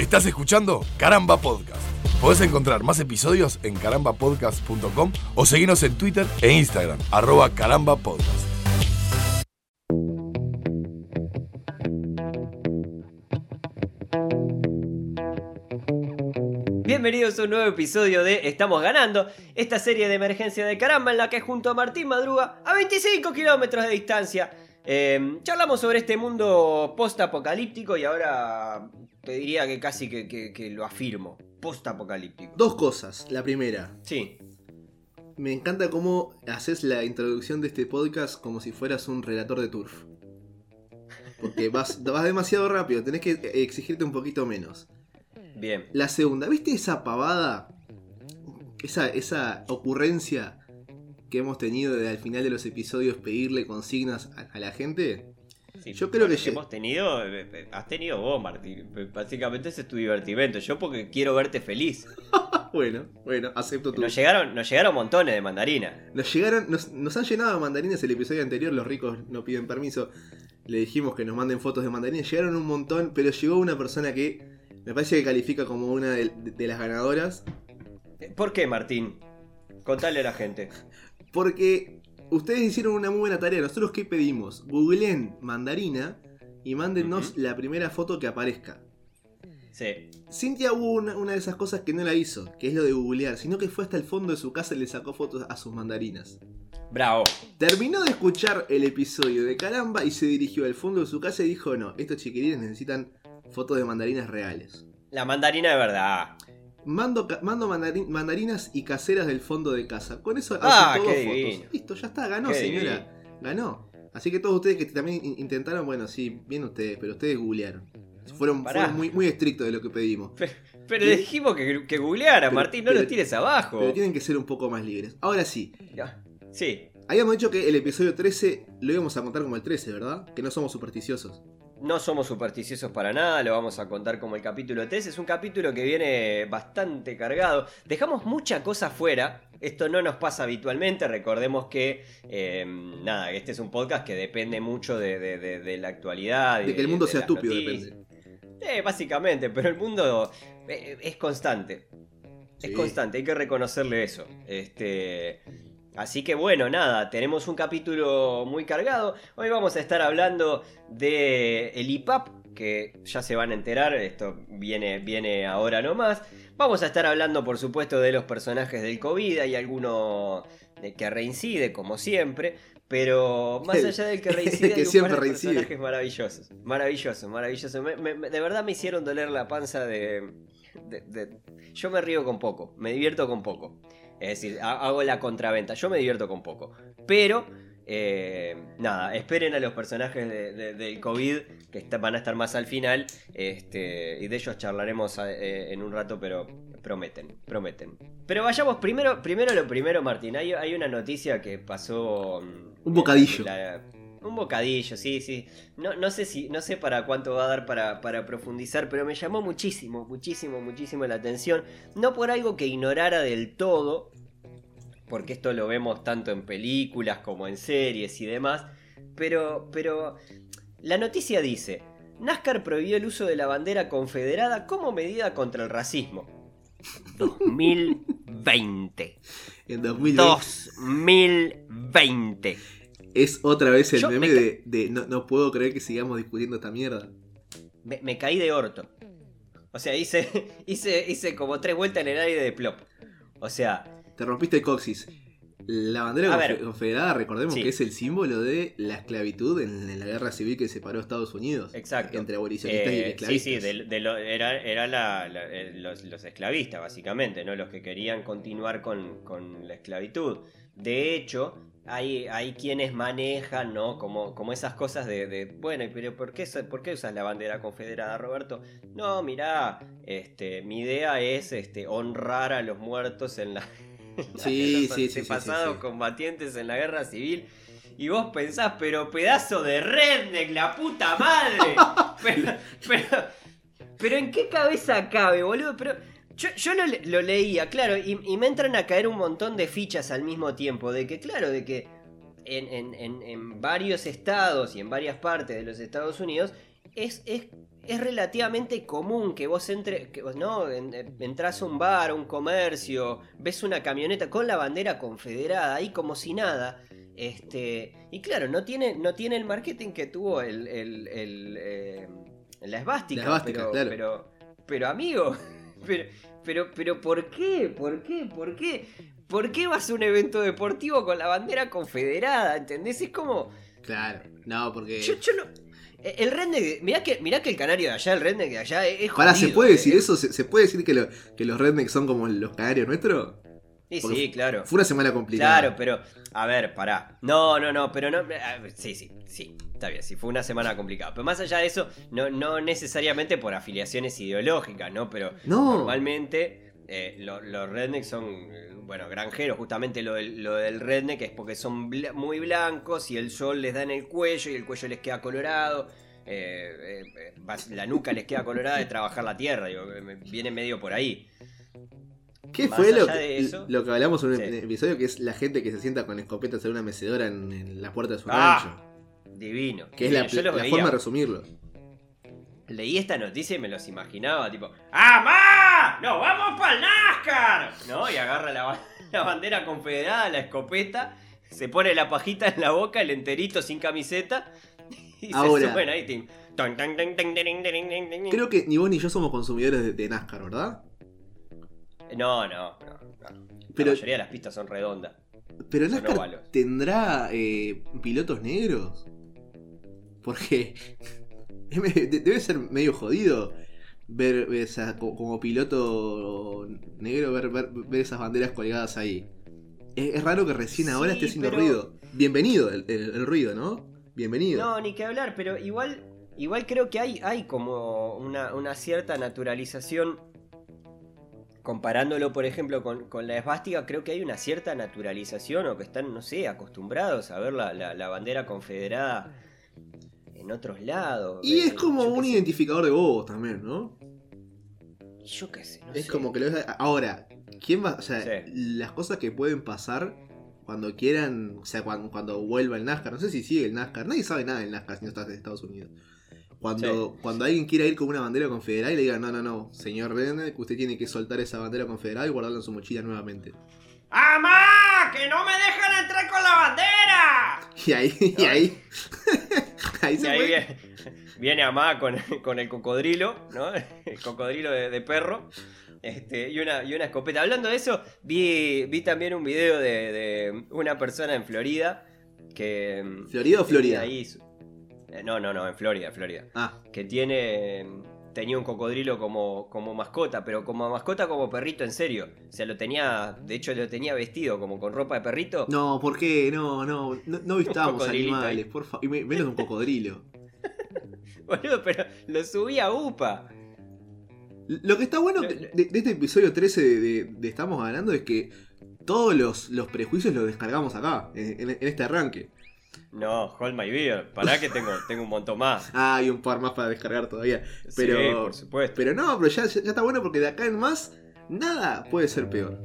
Estás escuchando Caramba Podcast. Podés encontrar más episodios en carambapodcast.com o seguirnos en Twitter e Instagram, arroba carambapodcast. Bienvenidos a un nuevo episodio de Estamos Ganando, esta serie de emergencia de caramba en la que junto a Martín Madruga, a 25 kilómetros de distancia, eh, charlamos sobre este mundo post-apocalíptico y ahora te diría que casi que, que- que lo afirmo, post-apocalíptico. Dos cosas. La primera, Sí, me encanta cómo haces la introducción de este podcast como si fueras un relator de turf. Porque vas, vas demasiado rápido, tenés que exigirte un poquito menos. bien. La segunda, ¿viste esa pavada? Esa, esa ocurrencia que hemos tenido de al final de los episodios pedirle consignas a, a la gente. Sí, Yo creo que lle- hemos tenido, eh, eh, has tenido vos, Martín. Básicamente ese es tu divertimento. Yo porque quiero verte feliz. Bueno, bueno, acepto tu. Nos llegaron, nos llegaron montones de mandarina. Nos llegaron, nos, nos han llenado de mandarinas el episodio anterior, los ricos no piden permiso. Le dijimos que nos manden fotos de mandarinas, llegaron un montón, pero llegó una persona que me parece que califica como una de, de las ganadoras. ¿Por qué, Martín? Contale a la gente. Porque ustedes hicieron una muy buena tarea. Nosotros qué pedimos? Googleen mandarina y mándennos la primera foto que aparezca. Sí. Cintia hubo una, una de esas cosas que no la hizo, que es lo de googlear, sino que fue hasta el fondo de su casa y le sacó fotos a sus mandarinas. Bravo. Terminó de escuchar el episodio de Caramba y se dirigió al fondo de su casa y dijo, no, estos chiquilines necesitan fotos de mandarinas reales. La mandarina de verdad. Mando, mandarinas y caseras del fondo de casa. Con eso Ah, qué fotos. divino. Listo, ya está, ganó Qué señora. Ganó. Así que todos ustedes que también in- intentaron, bueno, sí, bien ustedes, pero ustedes googlearon. Fueron, muy, muy estrictos de lo que pedimos. Pe- Pero le dijimos que, que googleara, Pero- Martín, no pero- lo tires abajo. Pero tienen que ser un poco más libres. Ahora sí, Ya. Sí. habíamos dicho que el episodio 13 lo íbamos a contar como el 13, ¿verdad? Que no somos supersticiosos. No somos supersticiosos para nada, lo vamos a contar como el capítulo 3. Es un capítulo que viene bastante cargado. Dejamos mucha cosa fuera. Esto no nos pasa habitualmente. Recordemos que, eh, nada, este es un podcast que depende mucho de, de- de- de la actualidad. De que el mundo sea estúpido, noticias. depende. Eh, básicamente, pero el mundo eh, es constante. Es constante, hay que reconocerle eso. Este. Así que bueno, nada, tenemos un capítulo muy cargado. Hoy vamos a estar hablando de el IPAP, que ya se van a enterar, esto viene, viene ahora nomás. Vamos a estar hablando, por supuesto, de los personajes del COVID, hay alguno que reincide, como siempre. Pero más allá del que reincide, que hay un siempre par de reincide. personajes maravillosos. Maravillosos, maravillosos. Me- me- me- de verdad me hicieron doler la panza de, de- de- Yo me río con poco, me divierto con poco. Es decir, ha- hago la contraventa, yo me divierto con poco. Pero, eh, nada, esperen a los personajes de- de- del COVID, que está- van a estar más al final. Este, y de ellos charlaremos eh, en un rato, pero prometen, prometen. Pero vayamos primero, primero lo primero, Martín. Hay, hay una noticia que pasó... mm, Un bocadillo. la- un bocadillo, sí, sí. No, no sé si, no sé para cuánto va a dar para, para profundizar, pero me llamó muchísimo, muchísimo, muchísimo la atención. No por algo que ignorara del todo, porque esto lo vemos tanto en películas como en series y demás. Pero, pero la noticia dice: NASCAR prohibió el uso de la bandera confederada como medida contra el racismo. 2020. En 2020 2020. Es otra vez el Yo meme me de, de no, no puedo creer que sigamos discutiendo esta mierda. Me, me caí de orto. O sea, hice, hice, hice como tres vueltas en el aire de plop. O sea, Te rompiste el coxis. La bandera ver. confederada, recordemos Sí. que es el símbolo de la esclavitud en, en la guerra civil que separó a Estados Unidos. Exacto. Entre abolicionistas y eh, sí, esclavistas. sí, de- de lo- era, era la- la- eh, los, los esclavistas, básicamente, ¿no? Los que querían continuar con, con la esclavitud. De hecho, hay, hay quienes manejan, ¿no? Como, como esas cosas de, de, bueno, pero ¿por qué, ¿por qué usas la bandera confederada, Roberto? No, mirá, este, mi idea es este, honrar a los muertos en la... Sí, sí, sí, antepasados sí. combatientes en la guerra civil. Y vos pensás, pero pedazo de redneck, la puta madre. pero, pero, pero ¿en qué cabeza cabe, boludo? Pero yo, yo lo, le- lo leía, claro, y, y me entran a caer un montón de fichas al mismo tiempo. De que, claro, de que en, en- en- en varios estados y en varias partes de los Estados Unidos es, es es relativamente común que vos entre, que vos, ¿no? En- entras a un bar, a un comercio, ves una camioneta con la bandera confederada ahí como si nada. Este, y claro, no tiene, no tiene el marketing que tuvo el, el- el, eh, la esvástica. La esvástica, pero, claro. pero, pero amigo, pero, pero, pero ¿por qué? ¿Por qué? ¿Por qué? ¿Por qué vas a un evento deportivo con la bandera confederada? ¿Entendés? Es como... Claro, no, porque. Yo, yo no. eh, El redneck. Mirá que, mirá que el canario de allá, el redneck de allá es. Pará, ¿se jodido, puede eh. decir eso? ¿Se, se puede decir que, lo- que los rednecks son como los canarios nuestros? Sí, Porque sí, claro. Fue una semana complicada. Claro, pero. A ver, pará. No, no, no, pero no. ver, Sí, sí, sí. Está bien, sí, fue una semana complicada. Pero más allá de eso, no, no necesariamente por afiliaciones ideológicas, ¿no? Pero No. normalmente eh, lo- los rednecks son, eh, bueno, granjeros. Justamente lo del, lo del redneck es porque son muy blancos y el sol les da en el cuello y el cuello les queda colorado. eh, eh, eh, la nuca les queda colorada de trabajar la tierra, digo, viene medio por ahí. ¿Qué Más fue lo que, de eso- lo que hablamos en un Sí. episodio? Que es la gente que se sienta con escopetas en una mecedora en, en la puerta de su Ah, rancho. Divino. Que es la, la forma de resumirlo. Leí esta noticia y me los imaginaba, tipo, ¡Ah, ma! ¡Nos vamos para el NASCAR! ¿No? Y agarra la, ba- la bandera confederada, la escopeta, se pone la pajita en la boca, el enterito sin camiseta, y Ahora. se suben ahí. Creo que ni vos ni yo somos consumidores de, de NASCAR, ¿verdad? No, no, no. no. Pero- La mayoría de las pistas son redondas. Pero Son NASCAR tendrá eh, pilotos negros. Porque debe ser medio jodido ver, esa- co- como piloto negro ver, ver- ver esas banderas colgadas ahí. Es, es raro que recién ahora esté haciendo pero- ruido. Bienvenido el, el- el ruido, ¿no? Bienvenido. No, ni que hablar, pero igual, igual creo que hay, hay como una, una cierta naturalización. Comparándolo, por ejemplo, con, con la esvástica, creo que hay una cierta naturalización o que están, no sé, acostumbrados a ver la, la- la bandera confederada en otros lados. y Eh, es como yo qué un sé. identificador de bobos también, ¿no? Yo qué sé, no Es sé. como que lo ves. Ahora, ¿quién va? O sea, Sí. las cosas que pueden pasar cuando quieran, o sea, cuando, cuando vuelva el NASCAR. No sé si sigue el NASCAR. Nadie sabe nada del NASCAR si no estás en Estados Unidos. Cuando, cuando alguien quiera ir con una bandera confederada y le digan, no, no, no, señor Redneck, usted tiene que soltar esa bandera confederada y guardarla en su mochila nuevamente. ¡Amá! ¡Que no me dejan entrar con la bandera! Y ahí, y ahí. ahí Y se ahí fue. viene, viene Amá con, con el cocodrilo, ¿no? El cocodrilo de, de perro. Este, y, una, y una escopeta. Hablando de eso, vi, vi también un video de, de una persona en Florida que. ¿Florida o Florida? Ahí no, no, no, en Florida, Florida. Ah, Que tiene. Tenía un cocodrilo como, como mascota, pero como mascota como perrito en serio. O sea, lo tenía. De hecho, lo tenía vestido como con ropa de perrito. no, ¿por qué? No, no, no, no vistamos animales, por favor. Y me- menos un cocodrilo. Boludo, pero lo subí a UPA. Lo que está bueno de, de este episodio 13 de, de- de Estamos Ganando es que todos los, los prejuicios los descargamos acá, en este arranque. No, hold my beer. Pará que tengo, tengo un montón más. Ah, hay un par más para descargar todavía. Pero, sí, por supuesto. pero no, pero ya, ya está bueno porque de acá en más, nada puede ser peor.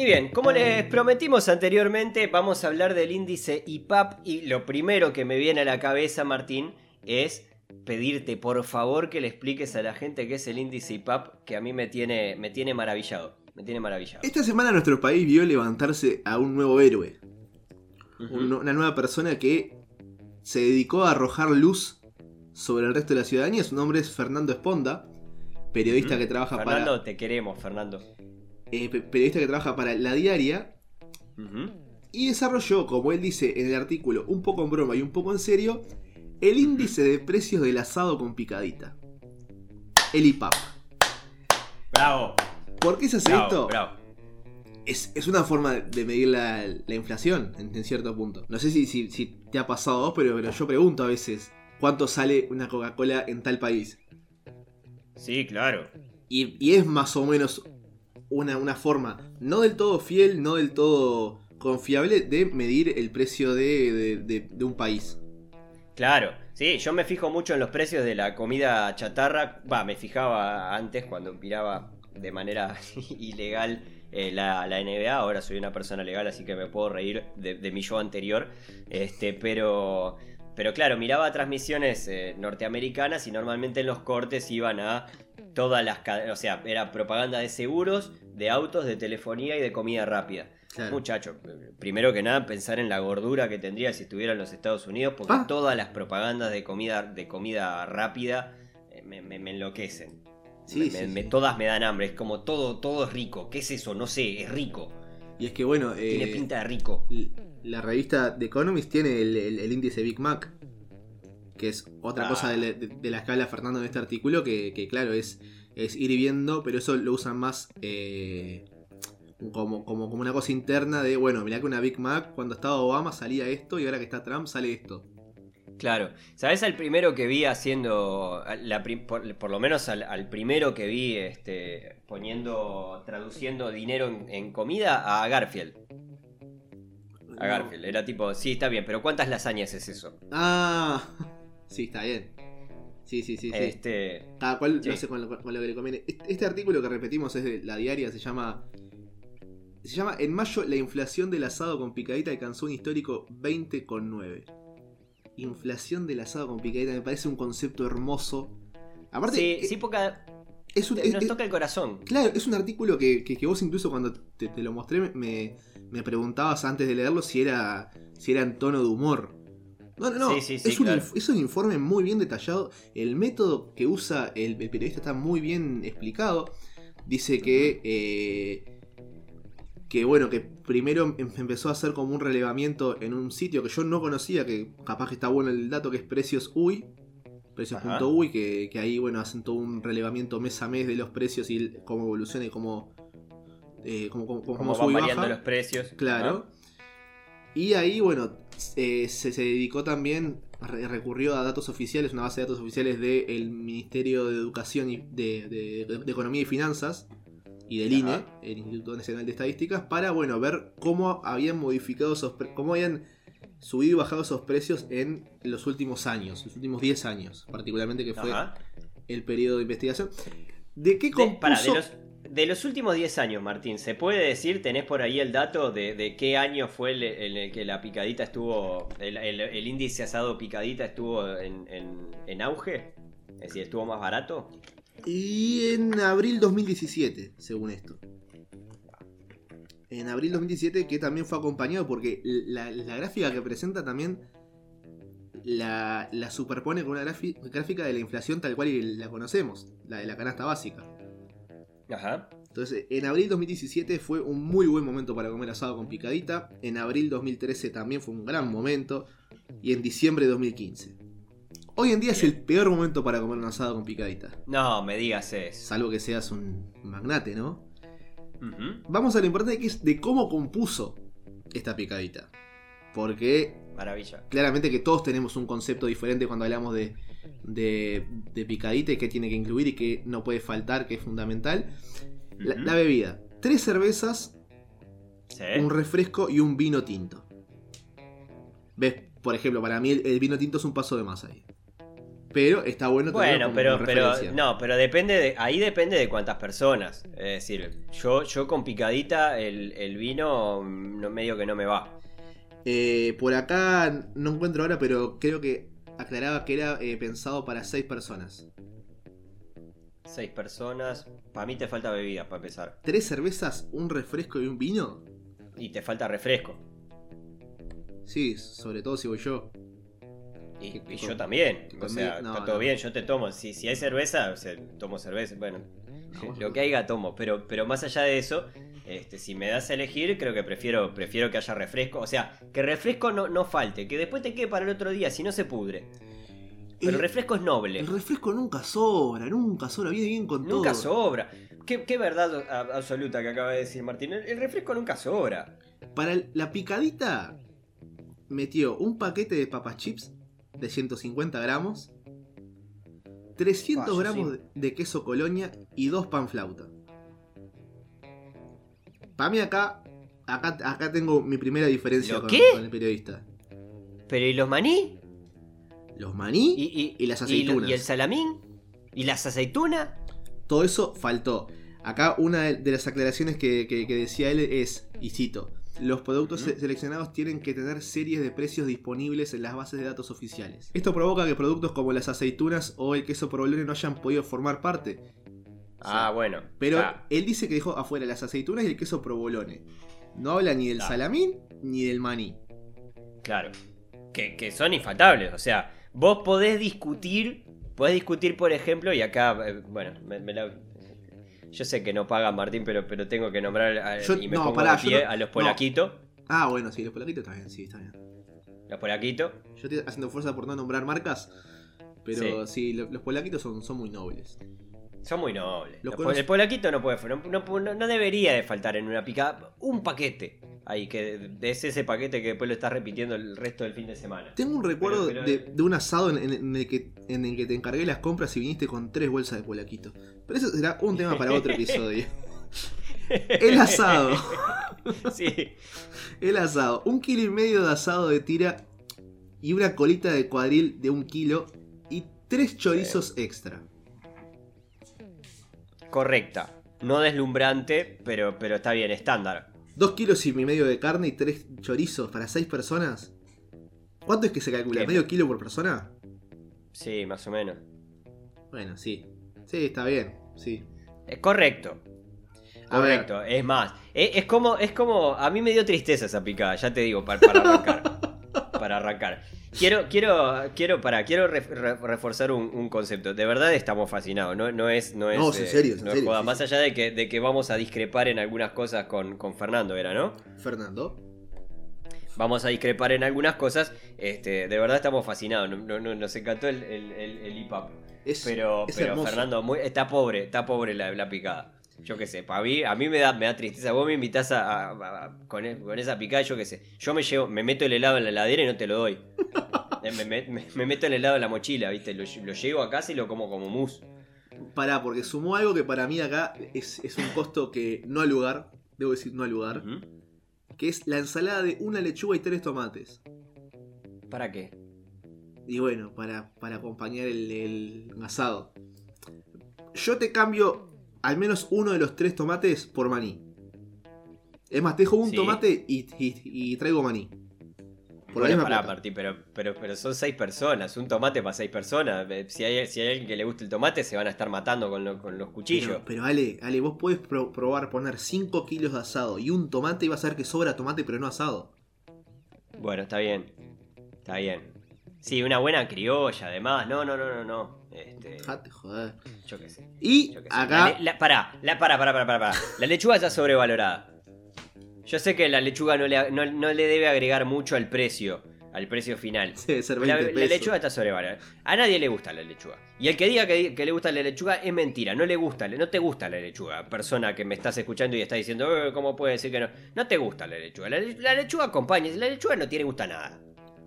Y bien, como les prometimos anteriormente, vamos a hablar del índice IPAP y lo primero que me viene a la cabeza, Martín, es pedirte por favor que le expliques a la gente qué es el índice IPAP, que a mí me tiene, me tiene maravillado. Me tiene maravillado. Esta semana nuestro país vio levantarse a un nuevo héroe. Una nueva persona que se dedicó a arrojar luz sobre el resto de la ciudadanía. Su nombre es Fernando Esponda, periodista que trabaja Fernando, para te queremos, Fernando. eh, pe- periodista que trabaja para La Diaria y desarrolló, como él dice en el artículo, un poco en broma y un poco en serio, el índice de precios del asado con picadita. El IPAP. Bravo, ¿Por qué se hace bravo, esto? bravo. Es, es una forma de medir la, la inflación en, en cierto punto. No sé si, si- si te ha pasado a vos, pero, pero yo pregunto a veces cuánto sale una Coca-Cola en tal país. Sí, claro. Y, y es más o menos una, una forma, no del todo fiel, no del todo confiable, de medir el precio de, de- de- de un país. Claro, sí, yo me fijo mucho en los precios de la comida chatarra. Va, me fijaba antes cuando miraba de manera ilegal eh, la, la NBA. Ahora soy una persona legal, así que me puedo reír de, de mi yo anterior. Este, pero, pero claro, miraba transmisiones eh, norteamericanas y normalmente en los cortes iban a todas las cadenas. O sea, era propaganda de seguros, de autos, de telefonía y de comida rápida. Claro. Muchacho, primero que nada pensar en la gordura que tendría si estuviera en los Estados Unidos, porque Ah. todas las propagandas de comida, de comida rápida eh, me, me- me enloquecen. Sí, Me- sí, me- todas me dan hambre, es como todo, todo es rico. ¿Qué es eso? No sé, es rico. Y es que bueno, eh, Tiene pinta de rico. la revista The Economist tiene el, el- el índice Big Mac, que es otra Ah. cosa de, la- de- de la que habla Fernando en este artículo, que, que claro, es, es ir viendo, pero eso lo usan más eh, como, como, como una cosa interna de, bueno, mirá que una Big Mac, cuando estaba Obama salía esto y ahora que está Trump sale esto. Claro. ¿Sabes al primero que vi haciendo, la por, por lo menos al, al primero que vi este, poniendo, traduciendo dinero en, en comida? A Garfield. A Garfield. Era tipo, sí, está bien, pero ¿cuántas lasañas es eso? Ah, sí, está bien. Sí, sí, sí, sí. Este. Cada cual Sí. con lo, con lo que le conviene. Este, este artículo que repetimos es de la diaria, se llama. Se llama En mayo la inflación del asado con picadita alcanzó un histórico 20,9. Inflación del asado con picadita me parece un concepto hermoso. Aparte, Sí, eh, sí, porque es un, nos es- toca el corazón. claro, es un artículo que, que- que vos incluso cuando te, te lo mostré me, me preguntabas antes de leerlo si era, si era en tono de humor. No, no, no. Sí, sí, sí, es, un, claro. es un informe muy bien detallado. El método que usa el, el periodista está muy bien explicado. Dice que. eh, que bueno, que primero em- empezó a hacer como un relevamiento en un sitio que yo no conocía, que capaz que está bueno el dato, que es Precios UI. Precios.uy, que, que ahí bueno hacen todo un relevamiento mes a mes de los precios y cómo evoluciona y cómo. eh, cómo, cómo- cómo Como sube van y variando baja. los precios. Claro. Y ahí, bueno, eh, se, se dedicó también, re- recurrió a datos oficiales, una base de datos oficiales del Ministerio de Educación y de, de- de Economía y Finanzas y del INE, el Instituto Nacional de Estadísticas, para, bueno, ver cómo habían modificado esos, cómo habían subido y bajado esos precios en los últimos años, los últimos 10 años, particularmente que fue Ajá. el periodo de investigación. ¿De qué De, compuso? de los, de los últimos 10 años, Martín, ¿se puede decir, tenés por ahí el dato de, de qué año fue el, en el que la picadita estuvo, el, el- el índice asado picadita estuvo en, en- en auge? Es decir, ¿estuvo más barato? Y en abril 2017, según esto. En abril 2017, que también fue acompañado porque la, la gráfica que presenta también la, la superpone con una gráfica de la inflación tal cual y la conocemos, la de la canasta básica. Ajá. Entonces, en abril 2017 fue un muy buen momento para comer asado con picadita. En abril 2013 también fue un gran momento. Y en diciembre de 2015. Hoy en día es el peor momento para comer un asado con picadita. No, me digas eso. Salvo que seas un magnate, ¿no? Vamos a lo importante que es de cómo compuso esta picadita. Porque Maravilla. claramente que todos tenemos un concepto diferente cuando hablamos de, de, de picadita y qué tiene que incluir y qué no puede faltar, que es fundamental. La, bebida. Tres cervezas, Sí. un refresco y un vino tinto. ¿Ves? Por ejemplo, para mí el, el vino tinto es un paso de más ahí. Pero está bueno tenerlo Bueno, como pero, pero referencia. no, pero depende de, ahí depende de cuántas personas. Es decir, yo, yo con picadita el, el vino no, medio que no me va. Eh, por acá no encuentro ahora, pero creo que aclaraba que era eh, pensado para seis personas. Seis personas. Para mí te falta bebida para empezar. ¿Tres cervezas, un refresco y un vino? Y te falta refresco. Sí, sobre todo si voy yo. Y, yo también. O sea, no, está todo no. bien, yo te tomo. Si, si hay cerveza, o sea, tomo cerveza. Bueno, lo que haya tomo. Pero, pero más allá de eso, este, si me das a elegir, creo que prefiero, prefiero que haya refresco. O sea, que refresco no, no falte. Que después te quede para el otro día, si no se pudre. Pero el El- refresco es noble. El refresco nunca sobra, nunca sobra, viene bien con Nunca todo. sobra. Qué, qué verdad absoluta que acaba de decir Martín. El, el refresco nunca sobra. Para el- la picadita, metió un paquete de papas chips de 150 gramos, 300 Ah, gramos sí. de- queso colonia y dos pan flauta. Para mí acá, acá, acá tengo mi primera diferencia ¿Lo con, el periodista. Pero ¿y los maní? Los maní, ¿Y, Y las aceitunas. ¿Y el salamín? ¿Y las aceitunas? todo eso faltó. Acá una de- de las aclaraciones que, que- que decía él es, y cito, los productos seleccionados tienen que tener series de precios disponibles en las bases de datos oficiales. Esto provoca que productos como las aceitunas o el queso provolone no hayan podido formar parte. Ah, bueno. Pero él dice que dejó afuera las aceitunas y el queso provolone. No habla ni del Claro. salamín ni del maní. Claro. Que, que son infaltables. O sea, vos podés discutir. Podés discutir, por ejemplo, y acá, eh, bueno, me- me la- yo sé que no paga Martín, pero, pero tengo que nombrar a- Yo- y me no, pongo pará, de yo pie no- a los no. polaquitos. Ah, bueno, sí, los polaquitos está bien, sí, está bien. Los polaquitos. Yo estoy haciendo fuerza por no nombrar marcas, pero sí, lo- los polaquitos son, son muy nobles. Son muy nobles. Los Los El polaquito no puede no- no debería de faltar en una picada. Un paquete. Ahí, que es ese paquete que después lo estás repitiendo el resto del fin de semana. Tengo un recuerdo Pero- de, pero- de un asado en, en- en el que, en el que te encargué las compras y viniste con tres bolsas de polaquito. Pero eso será un tema para otro episodio. El asado. sí. El asado. Un kilo y medio de asado de tira y una colita de cuadril de un kilo y tres chorizos extra. Correcta. No deslumbrante, pero, pero está bien, estándar. Dos kilos y medio de carne y tres chorizos para seis personas. ¿Cuánto es que se calcula? ¿Qué? ¿Medio kilo por persona? Sí, más o menos. Bueno, sí. Sí, está bien. Sí. Es correcto. A ver. Correcto. Es más, es, es como, es como. A mí me dio tristeza esa picada, ya te digo, para, para arrancar. para arrancar. Quiero, quiero, quiero, para, quiero re- re- reforzar un, un concepto. De verdad estamos fascinados. No, no es, no es. No, es en serio, no es serio, joda. sí, Más sí. allá de que, de que vamos a discrepar en algunas cosas con, con Fernando, ¿era, no? Fernando. Vamos a discrepar en algunas cosas. Este, de verdad estamos fascinados. No- no- no- nos encantó el, el, el, el IPAP. Es, Pero, es pero. Fernando, muy- está pobre, está pobre la, la picada. Yo qué sé, para mí, a mí me da, me da tristeza. Vos me invitás a, a- a- con, con esa picada, yo qué sé. Yo me llevo, me meto el helado en la heladera y no te lo doy. Eh, me, me- me- me meto el helado en la mochila, ¿viste? Lo, lle- lo llevo a casa y lo como como mousse. Pará, porque sumó algo que para mí acá es, es un costo que no al lugar. Debo decir no al lugar. Que es la ensalada de una lechuga y tres tomates. ¿Para qué? Y bueno, para, para acompañar el, el asado. Yo te cambio al menos uno de los tres tomates por maní. Es más, te dejo un Sí. tomate y, y- y traigo maní. Por la Bueno, misma pará, plata. Martín, pero, pero, pero son seis personas. Un tomate para seis personas. Eh, Si hay, si hay alguien que le guste el tomate, se van a estar matando con, lo- con los cuchillos. Pero, pero Ale, Ale, vos podés pro- probar poner 5 kilos de asado y un tomate y vas a ver que sobra tomate pero no asado. Bueno, está bien. Está bien. Sí, una buena criolla, además. No, no, no, no, no. Este, Jate, joder. yo qué sé. Y yo qué sé. acá, La, la- pará, la, pará, pará, pará, pará. La lechuga está sobrevalorada. Yo sé que la lechuga no le, no, no le debe agregar mucho al precio, al precio final. debe ser La, 20 la pesos. lechuga está sobrevalorada. A nadie le gusta la lechuga. Y el que diga que, que le gusta la lechuga es mentira. No le gusta, no te gusta la lechuga. Persona que me estás escuchando y está diciendo, "Eh, ¿cómo puede decir que no? No te gusta la lechuga. La, la lechuga acompaña. La lechuga no tiene gusta a nada.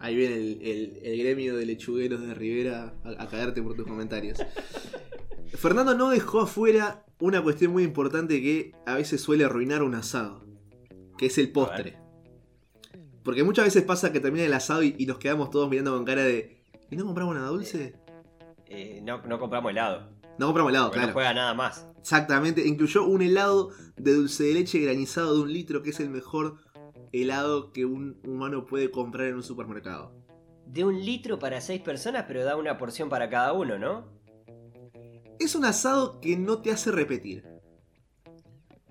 Ahí viene el, el- el gremio de lechugueros de Rivera a, a cagarte por tus comentarios. Fernando no dejó afuera una cuestión muy importante que a veces suele arruinar un asado, que es el postre. Porque muchas veces pasa que termina el asado y, y nos quedamos todos mirando con cara de ¿y no compramos nada dulce? Eh, no, no compramos helado. No compramos helado, porque claro. no juega nada más. Exactamente, incluyó un helado de dulce de leche granizado de un litro, que es el mejor helado que un humano puede comprar en un supermercado. De un litro para seis personas, pero da una porción para cada uno, ¿no? Es un asado que no te hace repetir.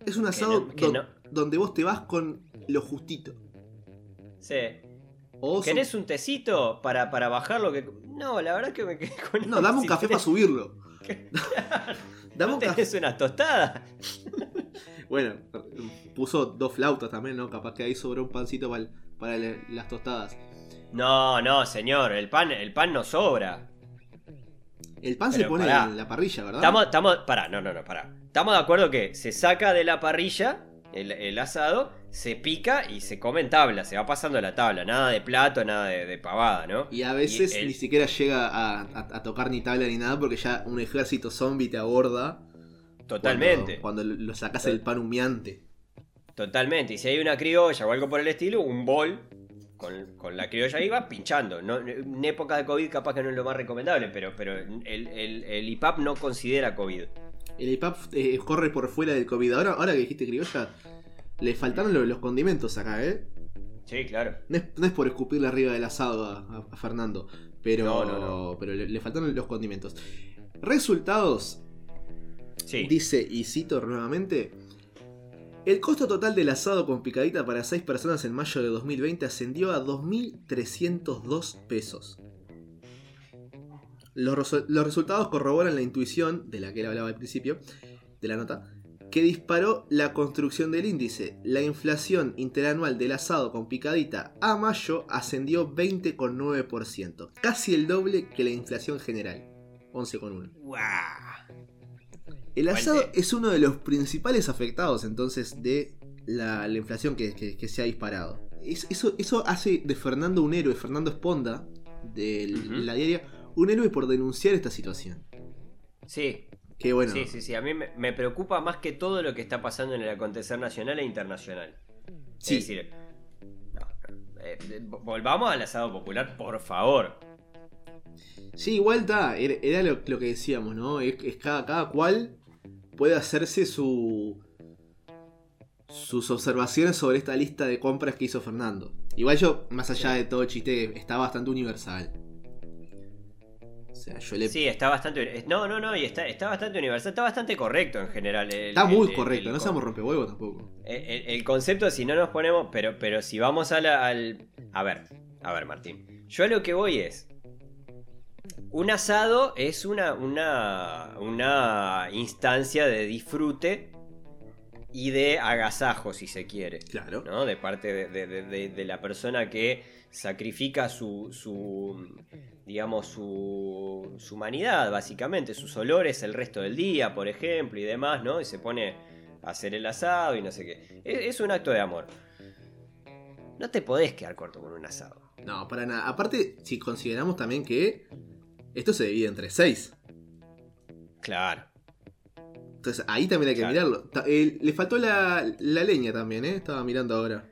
Es un Que asado no- que don- no. donde vos te vas con lo justito. Sí. O su- ¿Querés un tecito para, para bajar lo que.? No, la verdad que me quedé con. No, dame un café para subirlo. dame ¿No un café. unas tostadas? Bueno, puso dos flautas también, ¿no? Capaz que ahí sobró un pancito para, las tostadas. No, no, señor, el pan, el pan no sobra. El pan se pone pará. en la parrilla, ¿verdad? Estamos, estamos, pará, no, no, no, pará. Estamos de acuerdo que se saca de la parrilla el, el asado, se pica y se come en tabla, se va pasando la tabla, nada de plato, nada de, de pavada, ¿no? Y a veces Y el- ni siquiera llega a, a- a tocar ni tabla ni nada porque ya un ejército zombie te aborda. Totalmente, Cuando, cuando lo sacas el pan humeante. totalmente. Y si hay una criolla o algo por el estilo, un bol con, con la criolla ahí va pinchando. No, en época de COVID capaz que no es lo más recomendable, pero, pero el, el- el IPAP no considera COVID. El IPAP eh, corre por fuera del COVID. Ahora, ahora que dijiste criolla, le faltaron lo- los condimentos acá, ¿eh? Sí, claro. No es, no es por escupirle arriba del asado a, Fernando, pero, No, no, no. pero le, le faltaron los condimentos. Resultados, Sí. dice, y cito nuevamente, el costo total del asado con picadita para 6 personas en mayo de 2020 ascendió a 2.302 pesos. Los, resu- los resultados corroboran la intuición, de la que él hablaba al principio, de la nota, que disparó la construcción del índice. La inflación interanual del asado con picadita a mayo ascendió 20,9%, casi el doble que la inflación general, 11,1%. ¡Guau! El asado es uno de los principales afectados entonces de la, la inflación que, que- que se ha disparado. Es- Eso, eso hace de Fernando un héroe, Fernando Esponda, de la diaria, un héroe por denunciar esta situación. Sí, Que bueno, sí, sí, sí. A mí me, me preocupa más que todo lo que está pasando en el acontecer nacional e internacional. Sí. Es decir, no, eh, volvamos al asado popular, por favor. sí, igual está, era, era lo, lo que decíamos, ¿no? Es, es cada, cada cual puede hacerse su sus observaciones sobre esta lista de compras que hizo Fernando. Igual yo, más allá de todo el chiste, está bastante universal. O sea, yo le Sí, está bastante. No, no, no, y está, está bastante universal, está bastante correcto en general. el- Está muy el- correcto, el no seamos rompehuevos tampoco. El, concepto, si no nos ponemos. Pero, pero si vamos a la- al. A ver, a ver, Martín. Yo a lo que voy es. Un asado es una, una, una instancia de disfrute y de agasajo, si se quiere. Claro. ¿no? De parte de, de- de- de- de la persona que sacrifica su, su digamos, su, su humanidad, básicamente, sus olores el resto del día, por ejemplo, y demás, ¿no? Y se pone a hacer el asado y no sé qué. Es, es un acto de amor. No te podés quedar corto con un asado. No, para nada. Aparte, si consideramos también que esto se divide entre seis. Claro. Entonces ahí también hay que Claro. mirarlo. Eh, le faltó la, la leña también, ¿eh? Estaba mirando ahora.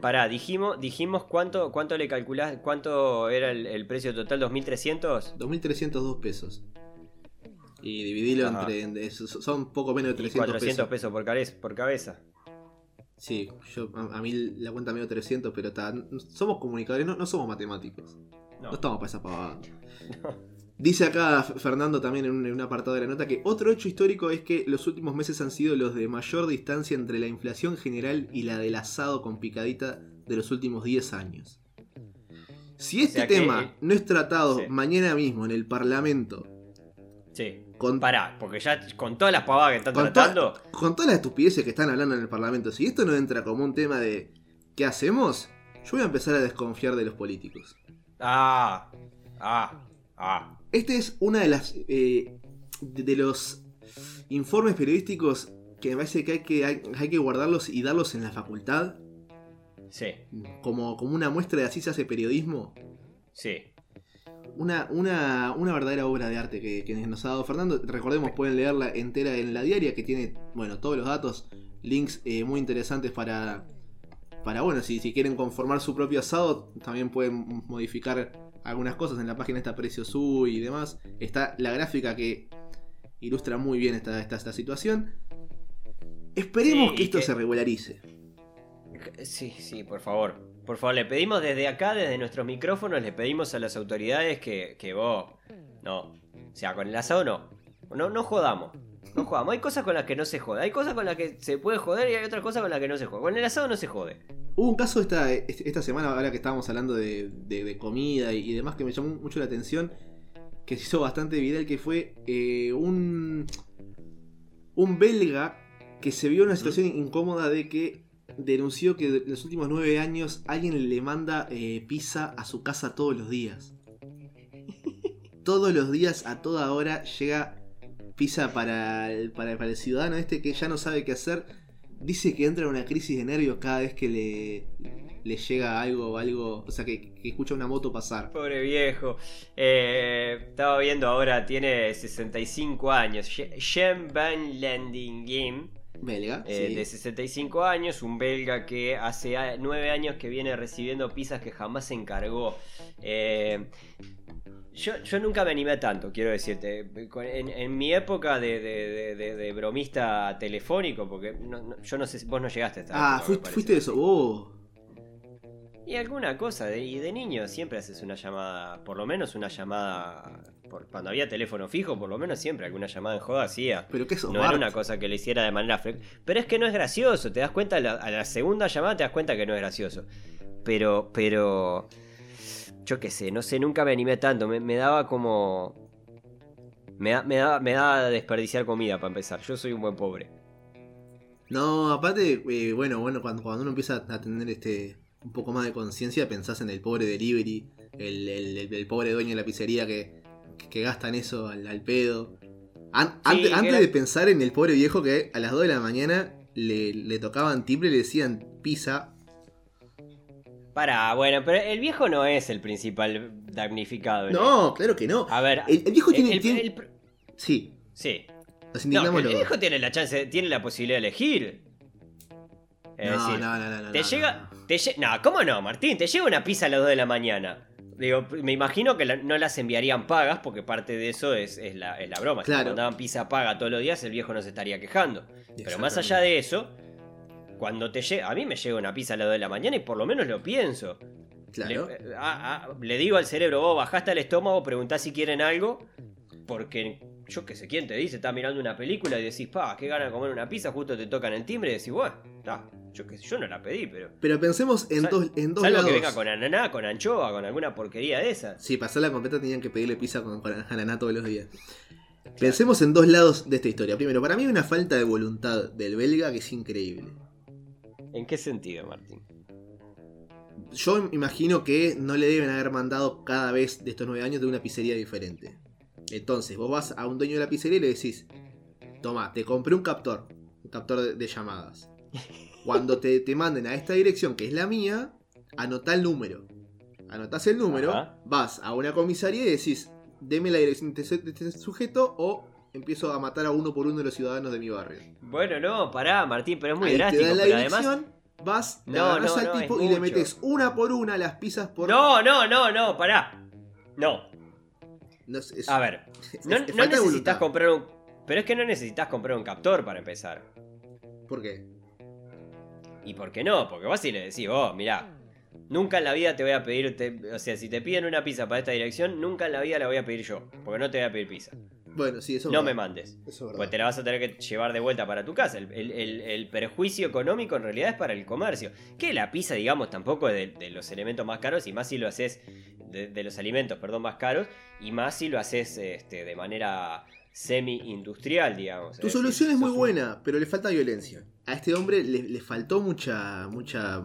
Pará, dijimos, dijimos cuánto, cuánto le calculás, cuánto era el, el precio total, 2300. 2.302 pesos. Y dividilo Ajá. entre... son poco menos de Y 300 400 pesos. pesos por, cabeza- por cabeza. Sí, yo, a, a mí la cuenta medio 300, pero está, somos comunicadores, no, no somos matemáticos. No, No. estamos para esa pavada. No. Dice acá Fernando también en un, en un apartado de la nota que otro hecho histórico es que los últimos meses han sido los de mayor distancia entre la inflación general y la del asado con picadita de los últimos 10 años. Si este sea tema no es tratado sí. mañana mismo en el Parlamento Sí. con, Pará, porque ya con todas las pavadas que están con, tratando. con todas las estupideces que están hablando en el Parlamento, si esto no entra como un tema de ¿qué hacemos? Yo voy a empezar a desconfiar de los políticos. Ah, ah, ah. Este es una de las eh, de, los informes periodísticos que me parece que hay, que hay, hay que guardarlos y darlos en la facultad Sí, como, como una muestra de así se hace periodismo. sí. Una, una, una verdadera obra de arte que, que nos ha dado Fernando. Recordemos, pueden leerla entera en la diaria que tiene, bueno, todos los datos, links eh, muy interesantes para, para bueno, si, si quieren conformar su propio asado, también pueden modificar algunas cosas en la página esta Precio Su y demás. Está la gráfica que ilustra muy bien esta, esta, esta situación. Esperemos Sí, que esto que- se regularice. Sí, sí, por favor. Por favor, le pedimos desde acá, desde nuestros micrófonos, le pedimos a las autoridades que, que vos. No. O sea, con el asado no. No, no jodamos. No jodamos. Hay cosas con las que no se jode. Hay cosas con las que se puede joder y hay otras cosas con las que no se jode. Con el asado no se jode. Hubo un caso esta, esta semana, ahora que estábamos hablando de, de- de comida y, y demás, que me llamó mucho la atención, que se hizo bastante viral, que fue eh, un, un belga que se vio en una situación incómoda de que denunció que en los últimos nueve años alguien le manda eh, pizza a su casa todos los días. todos los días, a toda hora, llega pizza para el, para, para el ciudadano este que ya no sabe qué hacer. Dice que entra en una crisis de nervios cada vez que le, le llega algo, algo, o sea, que, que escucha una moto pasar. Pobre viejo. Eh, estaba viendo ahora, tiene 65 años. Jem Van Landingim. Belga, Eh, sí. de 65 años, un belga que hace a- nueve años que viene recibiendo pizzas que jamás se encargó. Eh, Yo, yo nunca me animé tanto, quiero decirte. En, en mi época de, de- de- de- de bromista telefónico, porque no- no- yo no sé si vos no llegaste a esta Ah, fuiste, fuiste eso. Oh. Y alguna cosa, de, y de niño siempre haces una llamada, por lo menos una llamada, por, cuando había teléfono fijo, por lo menos siempre alguna llamada en joda hacía. Pero qué sos, No era una cosa que le hiciera de manera frecuente. Pero es que no es gracioso, te das cuenta, a la, a la segunda llamada te das cuenta que no es gracioso. Pero, pero, yo qué sé, no sé, nunca me animé tanto, me, me daba como... Me, da- me, daba, me desperdiciar comida para empezar, yo soy un buen pobre. No, aparte, eh, bueno, bueno, cuando, cuando uno empieza a tener este un poco más de conciencia, pensás en el pobre delivery, el, el- el- pobre dueño de la pizzería que, que gastan eso al, al pedo. An- antes antes era- de pensar en el pobre viejo que a las 2 de la mañana le, le tocaban timbre y le decían pizza. Pará, bueno, pero el viejo no es el principal damnificado. No, claro que no. A ver, El, el viejo tiene... el- tiene- el Sí, sí. nos No, el viejo tiene la chance, tiene la posibilidad de elegir. Es No, decir, no, no, no, te no, llega, no. te lle- no, ¿cómo no, Martín? Te llega una pizza a las 2 de la mañana. Digo, me imagino que la- no las enviarían pagas porque parte de eso es, es la, es la broma. Si Claro. mandaban pizza paga todos los días, el viejo no se estaría quejando. Pero más allá de eso, cuando te llega, a mí me llega una pizza a las 2 de la mañana y por lo menos lo pienso. Claro. Le, eh, le digo al cerebro, vos bajaste al estómago, preguntás si quieren algo, porque yo qué sé, ¿quién te dice? Estás mirando una película y decís, pa, qué gana de comer una pizza, justo te tocan el timbre y decís, bueno, está, yo qué sé, yo no la pedí, pero... Pero pensemos en Sal- dos, en dos lados. que venga con ananá, con anchoa, con alguna porquería de esas. Sí, pasar la completa tenían que pedirle pizza con, con ananá todos los días. Pensemos en dos lados de esta historia. Primero, para mí hay una falta de voluntad del belga que es increíble. ¿En qué sentido, Martín? Yo imagino que no le deben haber mandado cada vez de estos nueve años de una pizzería diferente. Entonces, vos vas a un dueño de la pizzería y le decís, toma, te compré un captor, un captor de, de llamadas. Cuando te, te manden a esta dirección, que es la mía, anotá el número. Anotás el número, Ajá. vas a una comisaría y decís, deme la dirección de este, de este sujeto o empiezo a matar a uno por uno de los ciudadanos de mi barrio. Bueno, no, pará, Martín, pero es muy Ahí drástico, te dan la pero además... vas, No, al no, tipo y le metes una por una las pizzas por... No, no, no, no, pará. No, No, es- es- a ver, es- no, necesitas voluntad. comprar un... Pero es que no necesitas comprar un captor para empezar. ¿Por qué? ¿Y por qué no? Porque vas y le decís, vos, mirá, nunca en la vida te voy a pedir, te- o sea, si te piden una pizza para esta dirección, nunca en la vida la voy a pedir yo, porque no te voy a pedir pizza. Bueno, sí, eso es No me mandes. Eso. Pues te la vas a tener que llevar de vuelta para tu casa. El, el- el- el perjuicio económico en realidad es para el comercio. Que la pizza, digamos, tampoco es de, de los elementos más caros, y más si lo haces, de, de los alimentos, perdón, más caros, y más si lo haces este, de manera semi-industrial, digamos. Tu Es solución es muy un- buena, pero le falta violencia. A este hombre le, le faltó mucha, mucha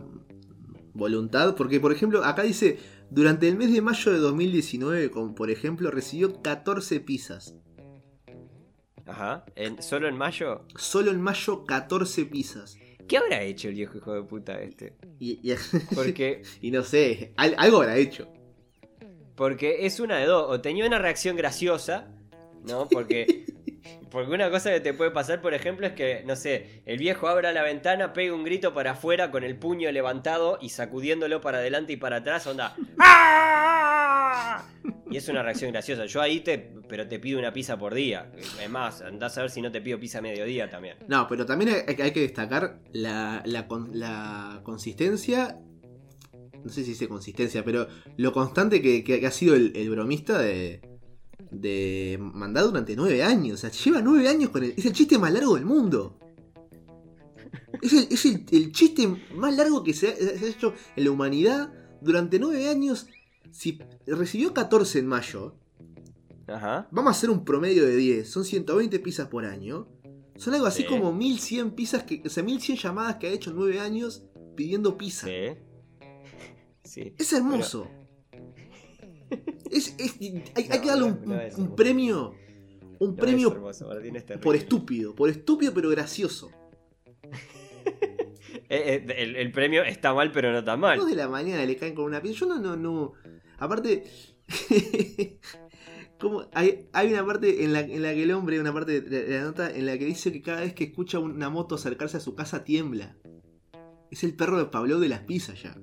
voluntad, porque por ejemplo, acá dice, durante el mes de mayo de 2019, como por ejemplo, recibió 14 pizzas. Ajá. En- ¿Solo en mayo? Solo en mayo 14 pizzas. ¿Qué habrá hecho el viejo hijo de puta este? Y, y- Porque, y no sé, al- algo habrá hecho. porque es una de dos. O tenía una reacción graciosa, ¿no? Porque, porque una cosa que te puede pasar, por ejemplo, es que, no sé, el viejo abra la ventana, pega un grito para afuera con el puño levantado y sacudiéndolo para adelante y para atrás, onda. ¡Ah! Y es una reacción graciosa. Yo ahí te. Pero te pido una pizza por día. Es más, andás a ver si no te pido pizza a mediodía también. No, pero también hay, que destacar la, la con- la consistencia. No sé si dice consistencia, pero lo constante que, ha sido el, bromista de, de mandar durante nueve años. O sea, lleva nueve años con el. Es el chiste más largo del mundo. Es el, es el- chiste más largo que se ha hecho en la humanidad durante nueve años. Si recibió 14 en mayo, Ajá. Vamos a hacer un promedio de 10. Son 120 pizzas por año. Son algo así Sí. como 1100 pizzas que. O sea, 1100 llamadas que ha hecho en 9 años pidiendo pizza. Sí. Sí. Es hermoso. Es, es- hay, hay No, que darle un, no es un premio. Un No premio hermoso, Martín, es terrible. por estúpido. Por estúpido pero gracioso. Eh, eh, el, el premio está mal, pero no tan mal. Dos de la mañana le caen con una pizza. Yo no, no, no. Aparte. como hay, hay una parte en la, en la que el hombre, una parte de la nota en la que dice que cada vez que escucha una moto acercarse a su casa tiembla. Es el perro de Pablo de las pizzas ya.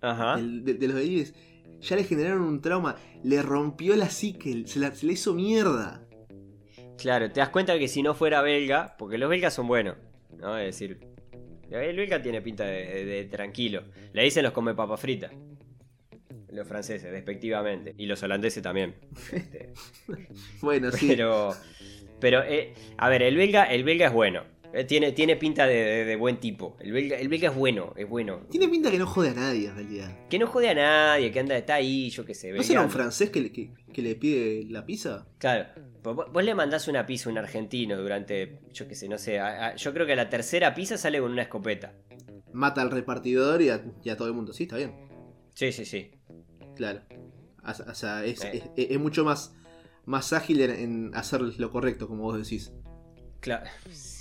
Ajá. de, de los deliveries. ya le generaron un trauma. Le rompió la psique, se la, se la hizo mierda. Claro, te das cuenta que si no fuera belga, porque los belgas son buenos, ¿no? Es decir, el belga tiene pinta de, de- de tranquilo. Le dicen los come papa frita. Los franceses, despectivamente. Y los holandeses también. Este, Bueno, sí. Pero, pero eh, a ver, el belga, el belga es bueno. Eh, tiene, tiene pinta de, de- de buen tipo. El belga, el belga es bueno, es bueno. Tiene pinta que no jode a nadie en realidad. Que no jode a nadie, que anda, está ahí, yo qué sé. ¿No será un francés que le, que, que le pide la pizza? Claro. Vos, vos le mandás una pizza a un argentino durante, yo qué sé, no sé. a- a- yo creo que a la tercera pizza sale con una escopeta. Mata al repartidor y a, y a todo el mundo. Sí, está bien. Sí, sí, sí. Claro. O sea, o sea, es, Eh. es- es mucho más, más ágil en, en hacer lo correcto, como vos decís. Claro.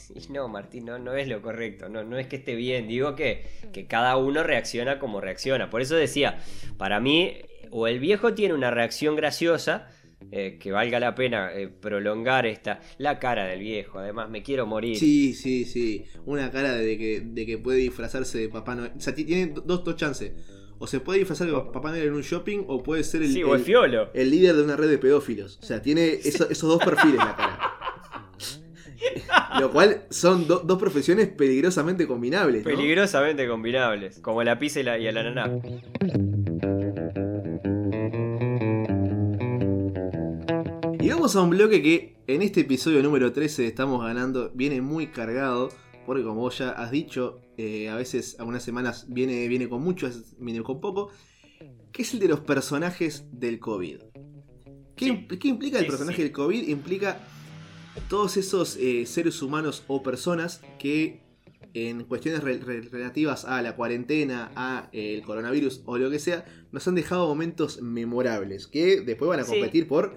Sí, no, Martín, no, no es lo correcto. No, no es que esté bien. Digo que, que cada uno reacciona como reacciona. Por eso decía, para mí, o el viejo tiene una reacción graciosa, eh, que valga la pena eh, prolongar esta. La cara del viejo, además, me quiero morir. Sí, sí, sí. Una cara de que, de que puede disfrazarse de Papá Noel. O sea, ti- tiene do- dos, dos chances. O se puede disfrazar de Papá Noel en un shopping o puede ser el, Sí, o el el- fiolo. el líder de una red de pedófilos. O sea, tiene eso- esos dos perfiles la cara. Lo cual son do- dos profesiones peligrosamente combinables. ¿no? Peligrosamente combinables, como la pizza y, la, y el ananá. Y vamos a un bloque que en este episodio número 13 de estamos ganando. Viene muy cargado. Porque como vos ya has dicho, eh, a veces, algunas semanas viene, viene con mucho, viene con poco. Que es el de los personajes del COVID. ¿Qué, Sí. qué implica el Sí, personaje sí. del COVID? Implica todos esos eh, seres humanos o personas que en cuestiones re- re- relativas a la cuarentena, a eh, el coronavirus o lo que sea, nos han dejado momentos memorables que después van a Sí. competir por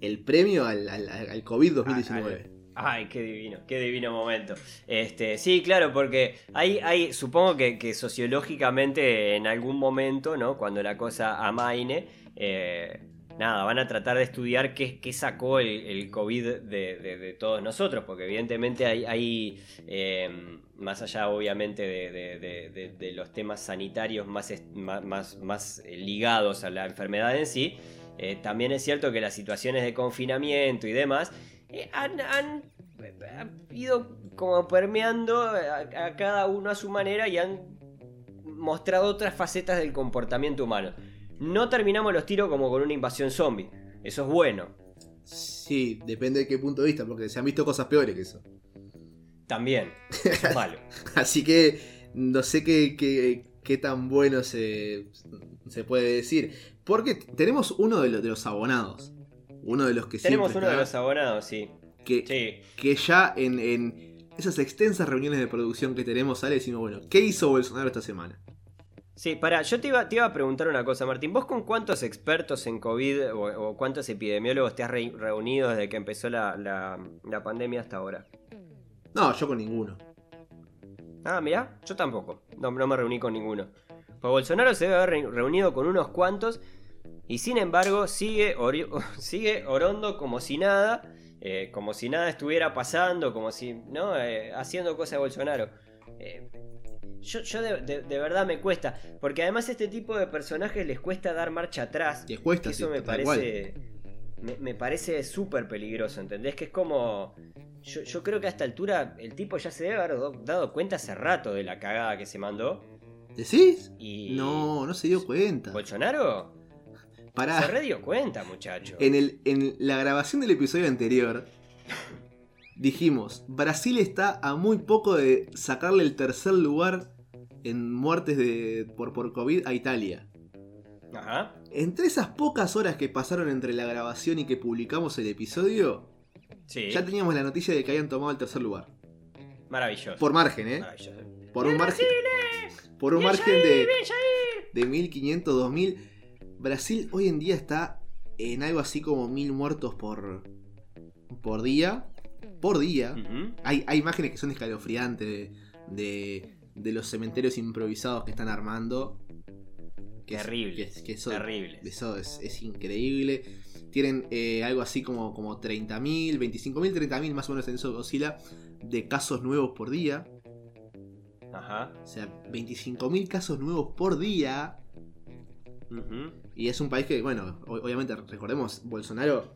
el premio al, al- al COVID 2019. Ay, qué divino, qué divino momento. Este, sí, claro, porque hay, hay supongo que, que sociológicamente en algún momento, ¿no? Cuando la cosa amaine, eh, nada, van a tratar de estudiar qué, qué sacó el, COVID de, todos nosotros, porque evidentemente hay, eh, más allá obviamente de, los temas sanitarios más, más, más- eh, ligados a la enfermedad en sí, eh, también es cierto que las situaciones de confinamiento y demás eh, han, ido como permeando a cada uno a su manera y han mostrado otras facetas del comportamiento humano. No terminamos los tiros como con una invasión zombie. Eso es bueno. Sí, depende de qué punto de vista, porque se han visto cosas peores que eso. También. Eso es malo. Así que no sé qué, qué- qué tan bueno se, se puede decir. Porque tenemos uno de los, de los abonados. Uno de los que Tenemos uno de los abonados, sí. que, Sí. que ya en, en esas extensas reuniones de producción que tenemos sale decimos, bueno, ¿qué hizo Bolsonaro esta semana? Sí, para, yo te iba, te iba a preguntar una cosa, Martín. ¿Vos con cuántos expertos en COVID o, o cuántos epidemiólogos te has re- reunido desde que empezó la, la- la pandemia hasta ahora? No, yo con ninguno. Ah, mirá, yo tampoco. No, no me reuní con ninguno. Pues Bolsonaro se debe haber re- reunido con unos cuantos y sin embargo sigue, sigue orondo como si nada, eh, como si nada estuviera pasando, como si, ¿no? Eh, haciendo cosas de Bolsonaro. Eh, yo yo de, de- de verdad me cuesta, porque además a este tipo de personajes les cuesta dar marcha atrás. Les cuesta, eso sí, me parece, me, me parece súper peligroso, ¿entendés? Que es como... Yo, yo creo que a esta altura el tipo ya se debe haber do- dado cuenta hace rato de la cagada que se mandó. ¿Decís? Y... No, no se dio cuenta. Bolsonaro Pará. se re dio cuenta, muchacho. En, el, en la grabación del episodio anterior dijimos, Brasil está a muy poco de sacarle el tercer lugar en muertes de, por, por COVID a Italia. Ajá. Entre esas pocas horas que pasaron entre la grabación y que publicamos el episodio, Sí. ya teníamos la noticia de que habían tomado el tercer lugar. Maravilloso. Por margen, ¿eh? Maravilloso. Por un margen, por un margen de, de 1500, 2000. Brasil hoy en día está en algo así como mil muertos por, por día. Por día. Hay, hay imágenes que son escalofriantes de, de, de los cementerios improvisados que están armando. Que es- Terrible. que- que eso, Terrible. eso es, es increíble. Tienen eh, algo así como, como 30.000, 25.000, 30.000 más o menos en eso oscila de casos nuevos por día. Ajá. O sea, 25.000 casos nuevos por día. Y es un país que, bueno, obviamente, recordemos, Bolsonaro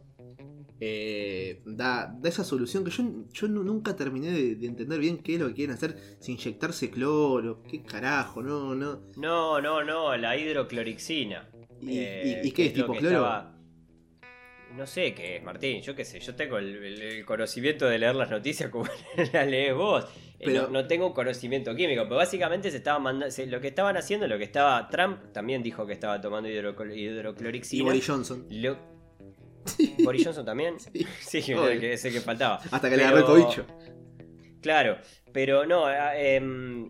eh, da, da esa solución que yo, yo nu- nunca terminé de, de entender bien qué es lo que quieren hacer. Si inyectarse cloro, qué carajo, no, no. No, no, no, la hidroclorixina. ¿Y, Eh, y- y qué es tipo cloro? estaba- No sé qué es, Martín, yo qué sé, yo tengo el, el- el conocimiento de leer las noticias como las lees vos. Eh, Pero- no, no tengo un conocimiento químico, pero básicamente se estaba mandando, lo que estaban haciendo, lo que estaba, Trump también dijo que estaba tomando Y hidroclorixina. Boris Johnson. Lo- Boris Johnson también. Sí. Sí, que ese que faltaba. Hasta que le agarró el cobicho. Claro, pero no, eh, em,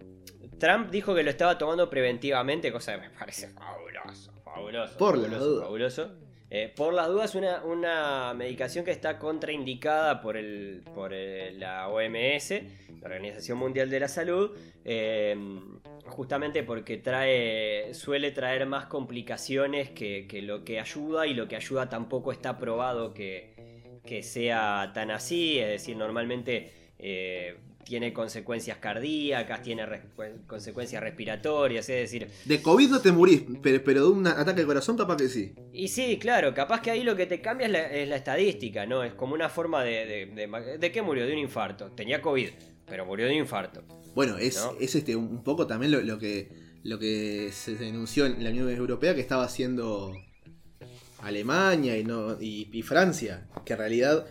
Trump dijo que lo estaba tomando preventivamente, cosa que me parece fabuloso, fabuloso. Por fabuloso, dudas. fabuloso. Eh, por las dudas, una, una medicación que está contraindicada por, el, por la OMS, la Organización Mundial de la Salud, eh, justamente porque trae, suele traer más complicaciones que, que lo que ayuda y lo que ayuda tampoco está probado que, que sea tan así, es decir, normalmente eh, tiene consecuencias cardíacas, tiene consecuencias respiratorias, es decir, De COVID no te morís, pero, pero de un ataque al corazón capaz que sí. y sí, claro, capaz que ahí lo que te cambia es la, es la estadística, ¿no? Es como una forma de, de, de... ¿de qué murió? De un infarto. Tenía COVID, pero murió de un infarto. Bueno, es, ¿No? es este un un poco también lo, lo que lo que se denunció en la Unión Europea que estaba haciendo Alemania y no y, y Francia, que en realidad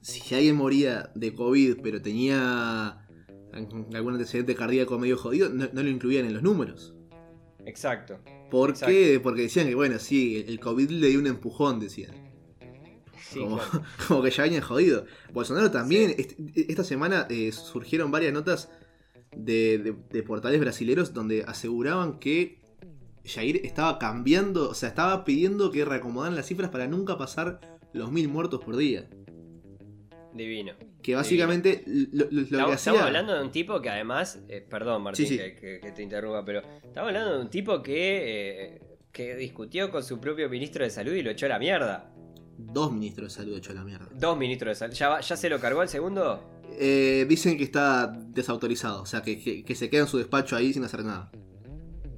si alguien moría de COVID pero tenía algún antecedente cardíaco medio jodido, no, no lo incluían en los números. Exacto. ¿Por Exacto. qué? Porque decían que, bueno, sí, el- COVID le dio un empujón, decían. Sí, como, claro. como que ya venían jodido. Bolsonaro también, est- esta semana eh, surgieron varias notas de, de- de portales brasileros donde aseguraban que Jair estaba cambiando, o sea, estaba pidiendo que reacomodaran las cifras para nunca pasar los mil muertos por día. Divino. Que básicamente lo, lo- lo que Estamos, hacía... estamos hablando de un tipo que además, eh, perdón Martín Sí, sí. Que, que- que te interrumpa, pero estamos hablando de un tipo que, eh, que discutió con su propio ministro de salud y lo echó a la mierda. Dos ministros de salud hecho a la mierda. Dos ministros de salud. ¿Ya, va- ¿Ya se lo cargó el segundo? Eh, dicen que está desautorizado, o sea, que, que- que se queda en su despacho ahí sin hacer nada.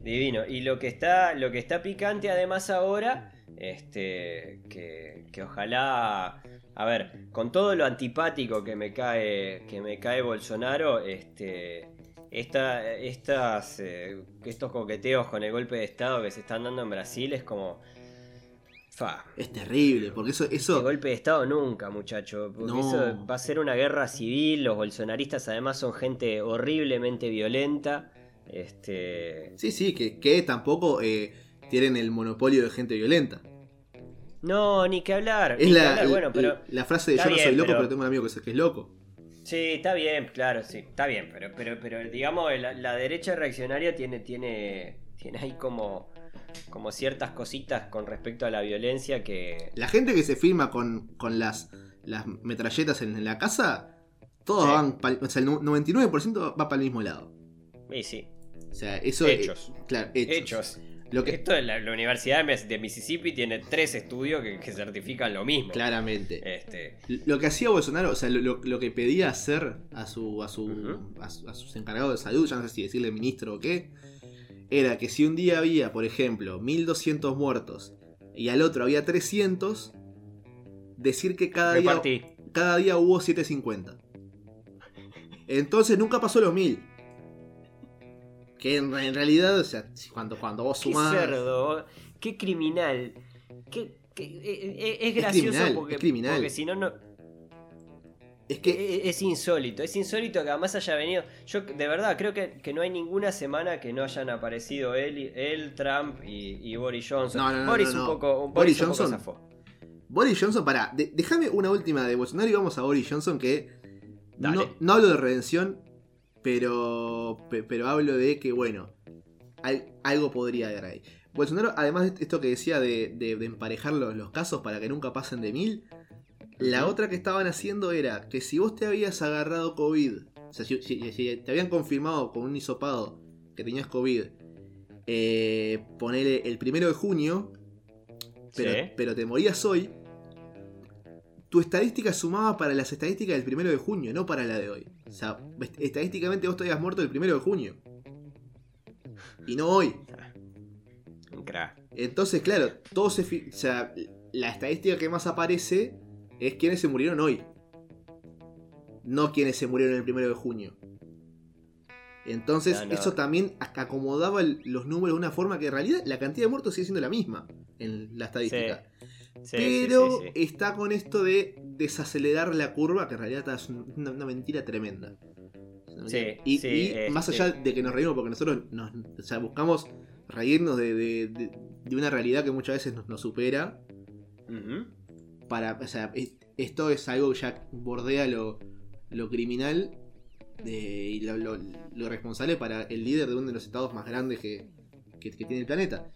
Divino. Y lo que está, lo que está picante además ahora, este, que, que ojalá, a ver, con todo lo antipático que me cae, que me cae Bolsonaro, este, esta, estas, eh, estos coqueteos con el golpe de estado que se están dando en Brasil es como, fa. Es terrible, porque eso, El eso golpe de Estado nunca, muchacho. Porque No. eso va a ser una guerra civil. Los bolsonaristas, además, son gente horriblemente violenta. Este. Sí, sí, que, que tampoco eh, tienen el monopolio de gente violenta. No, ni que hablar. Es ni que la, hablar, bueno, pero. la frase de yo no soy loco, pero- pero... tengo un amigo que es, que es loco. Sí, está bien, claro, sí, está bien, pero, pero, pero digamos, la, la derecha reaccionaria tiene, tiene, tiene ahí como, como ciertas cositas con respecto a la violencia que... La gente que se firma con, con las, las metralletas en, en la casa, todos Sí. van, pa'l- o sea, el nu- 99% va para el mismo lado. Y sí, sea, eso Hechos. eh, claro, hechos. hechos. Lo que, Esto, la, la Universidad de Miss- de Mississippi tiene tres estudios que, que certifican lo mismo. claramente. Este, Lo que hacía Bolsonaro, o sea, lo, lo- lo que pedía hacer a su, a su a, su- a sus encargados de salud, ya no sé si decirle ministro o qué, era que si un día había, por ejemplo, 1200 muertos y al otro había 300, decir que cada día, cada día hubo 750. Entonces nunca pasó los 1000. Que en, en realidad, o sea, cuando, cuando vos Qué sumás. cerdo, qué criminal. Qué, qué- eh, eh, es gracioso criminal, porque, es criminal. porque si no, no, Es que Es insólito, es insólito que además haya venido. Yo de verdad creo que, que no hay ninguna semana que no hayan aparecido él, él Trump y, y Boris Johnson. No, no, no, Boris no, un poco, un- Boris Boris un Johnson. Boris Johnson, pará, de- déjame una última de Bolsonaro y vamos a Boris Johnson que no hablo de redención, pero, pe- pero hablo de que, bueno, al- algo podría haber ahí. Bolsonaro, además de esto que decía de, de- de emparejar los, los casos para que nunca pasen de mil, la otra que estaban haciendo era que si vos te habías agarrado COVID, o sea, si, si- si te habían confirmado con un hisopado que tenías COVID, eh, ponele el primero de junio, pero, Sí. pero te morías hoy, tu estadística sumaba para las estadísticas del primero de junio, no para la de hoy. O sea, est- estadísticamente vos te habías muerto el primero de junio. Y no hoy. Entonces, claro, todo se. O sea, la estadística que más aparece es quienes se murieron hoy. No quienes se murieron el primero de junio. Entonces, No, no. eso también ac- acomodaba el- los números de una forma que en realidad la cantidad de muertos sigue siendo la misma en la estadística. Sí, Pero sí, sí, sí. está con esto de desacelerar la curva, que en realidad es un- una, una mentira tremenda. Sí, y, sí, y más allá de que nos reímos, porque nosotros nos, o sea, buscamos reírnos de, de- de- de una realidad que muchas veces nos, nos supera. Para, o sea, es- esto es algo que ya bordea lo, lo criminal y lo, lo- lo responsable para el líder de uno de los estados más grandes que, que- que tiene el planeta.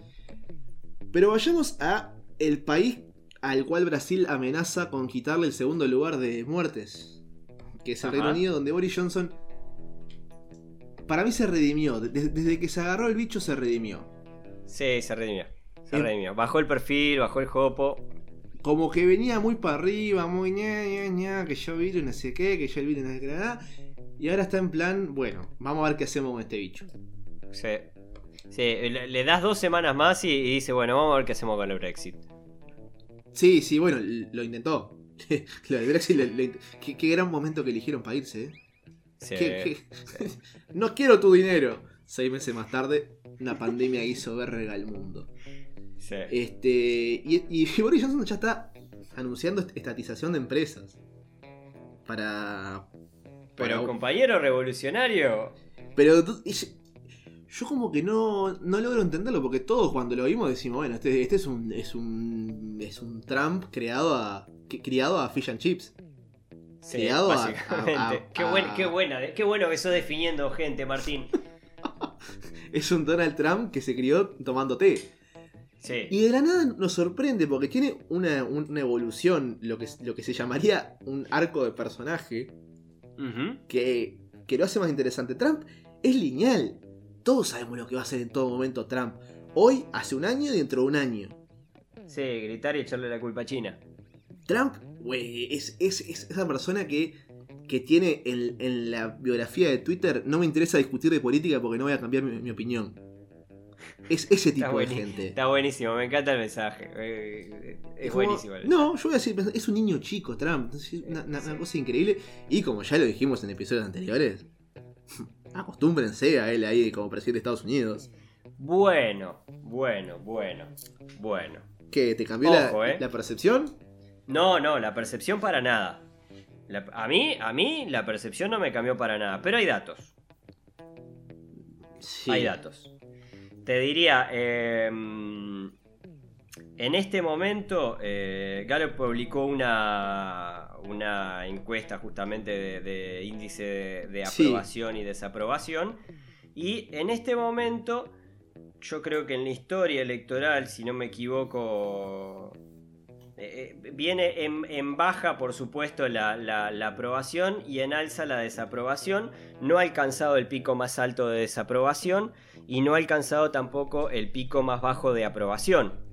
Pero vayamos a el país al cual Brasil amenaza con quitarle el segundo lugar de muertes, que es el Ajá. Reino Unido, donde Boris Johnson, para mí se redimió, De- desde que se agarró el bicho se redimió. Sí, se redimió. Se redimió. Bajó el perfil, bajó el jopo. Como que venía muy para arriba, muy ña, ña, ña, que yo vi no sé qué, que yo el virus no sé qué, nada. Y ahora está en plan, bueno, vamos a ver qué hacemos con este bicho. Sí. Sí, le, le das dos semanas más y, y dice, bueno, vamos a ver qué hacemos con el Brexit. Sí, sí, bueno, lo intentó. Lo del Brexit, lo- lo qué, qué gran momento que eligieron para irse, ¿eh? Sí. Qué- qué- no quiero tu dinero. Seis meses más tarde, una pandemia hizo verga al mundo. sí. Este, y, y Boris Johnson ya está anunciando est- estatización de empresas. Para. Pero para- compañero revolucionario. Pero yo como que no, no logro entenderlo, porque todos cuando lo vimos decimos, bueno, este, este es un. es un. es un Trump creado a. criado a fish and chips. Sí, Criado a- básicamente. a- a- qué, buen- qué buena, qué bueno que sos definiendo gente, Martín. Es un Donald Trump que se crió tomando té. Sí. Y de la nada nos sorprende porque tiene una, una evolución, lo que, lo que se llamaría un arco de personaje, que, que lo hace más interesante. Trump es lineal. Todos sabemos lo que va a hacer en todo momento Trump. Hoy, hace un año y dentro de un año. Sí, gritar y echarle la culpa a China. Trump, güey, es, es- es esa persona que, que tiene en, en la biografía de Twitter, no me interesa discutir de política porque no voy a cambiar mi, mi opinión. Es ese tipo de gente. está buenísimo, me encanta el mensaje. eh, Es como- buenísimo. el No, yo voy a decir, es un niño chico, Trump. Es una, una- una cosa increíble. Y como ya lo dijimos en episodios anteriores, acostúmbrense a él ahí como presidente de Estados Unidos. Bueno, bueno, bueno, bueno. ¿Qué? ¿Te cambió Ojo, la, eh. la percepción? No, no, la percepción para nada. La- a, mí, a mí la percepción no me cambió para nada, pero hay datos. Sí. Hay datos. Te diría, eh, en este momento, eh, Gallup publicó una, una encuesta justamente de, de índice de, de Sí. aprobación y desaprobación. Y en este momento, yo creo que en la historia electoral, si no me equivoco, eh, eh, viene en, en baja, por supuesto, la, la- la aprobación y en alza la desaprobación. No ha alcanzado el pico más alto de desaprobación y no ha alcanzado tampoco el pico más bajo de aprobación.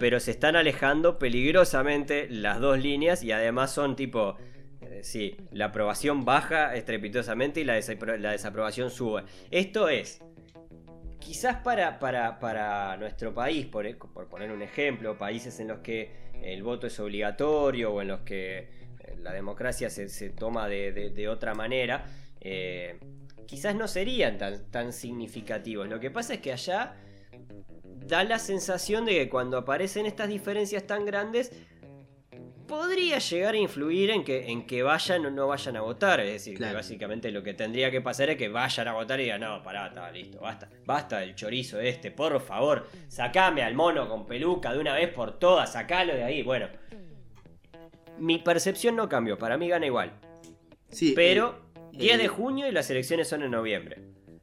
Pero se están alejando peligrosamente las dos líneas y además son tipo... eh, Sí, la aprobación baja estrepitosamente y la, desapro- la desaprobación sube. Esto es, quizás para, para, para nuestro país, por, e- por poner un ejemplo, países en los que el voto es obligatorio o en los que eh, la democracia se, se toma de, de- de otra manera, eh, quizás no serían tan, tan significativos. Lo que pasa es que allá da la sensación de que cuando aparecen estas diferencias tan grandes, podría llegar a influir en que, en que vayan o no vayan a votar. Es decir, Claro. que básicamente lo que tendría que pasar es que vayan a votar y digan, no, pará, está listo, basta. Basta del chorizo este, por favor, sacame al mono con peluca de una vez por todas, sacalo de ahí. Bueno, mi percepción no cambió, para mí gana igual. Sí, Pero eh, 10 de eh, junio y las elecciones son en noviembre.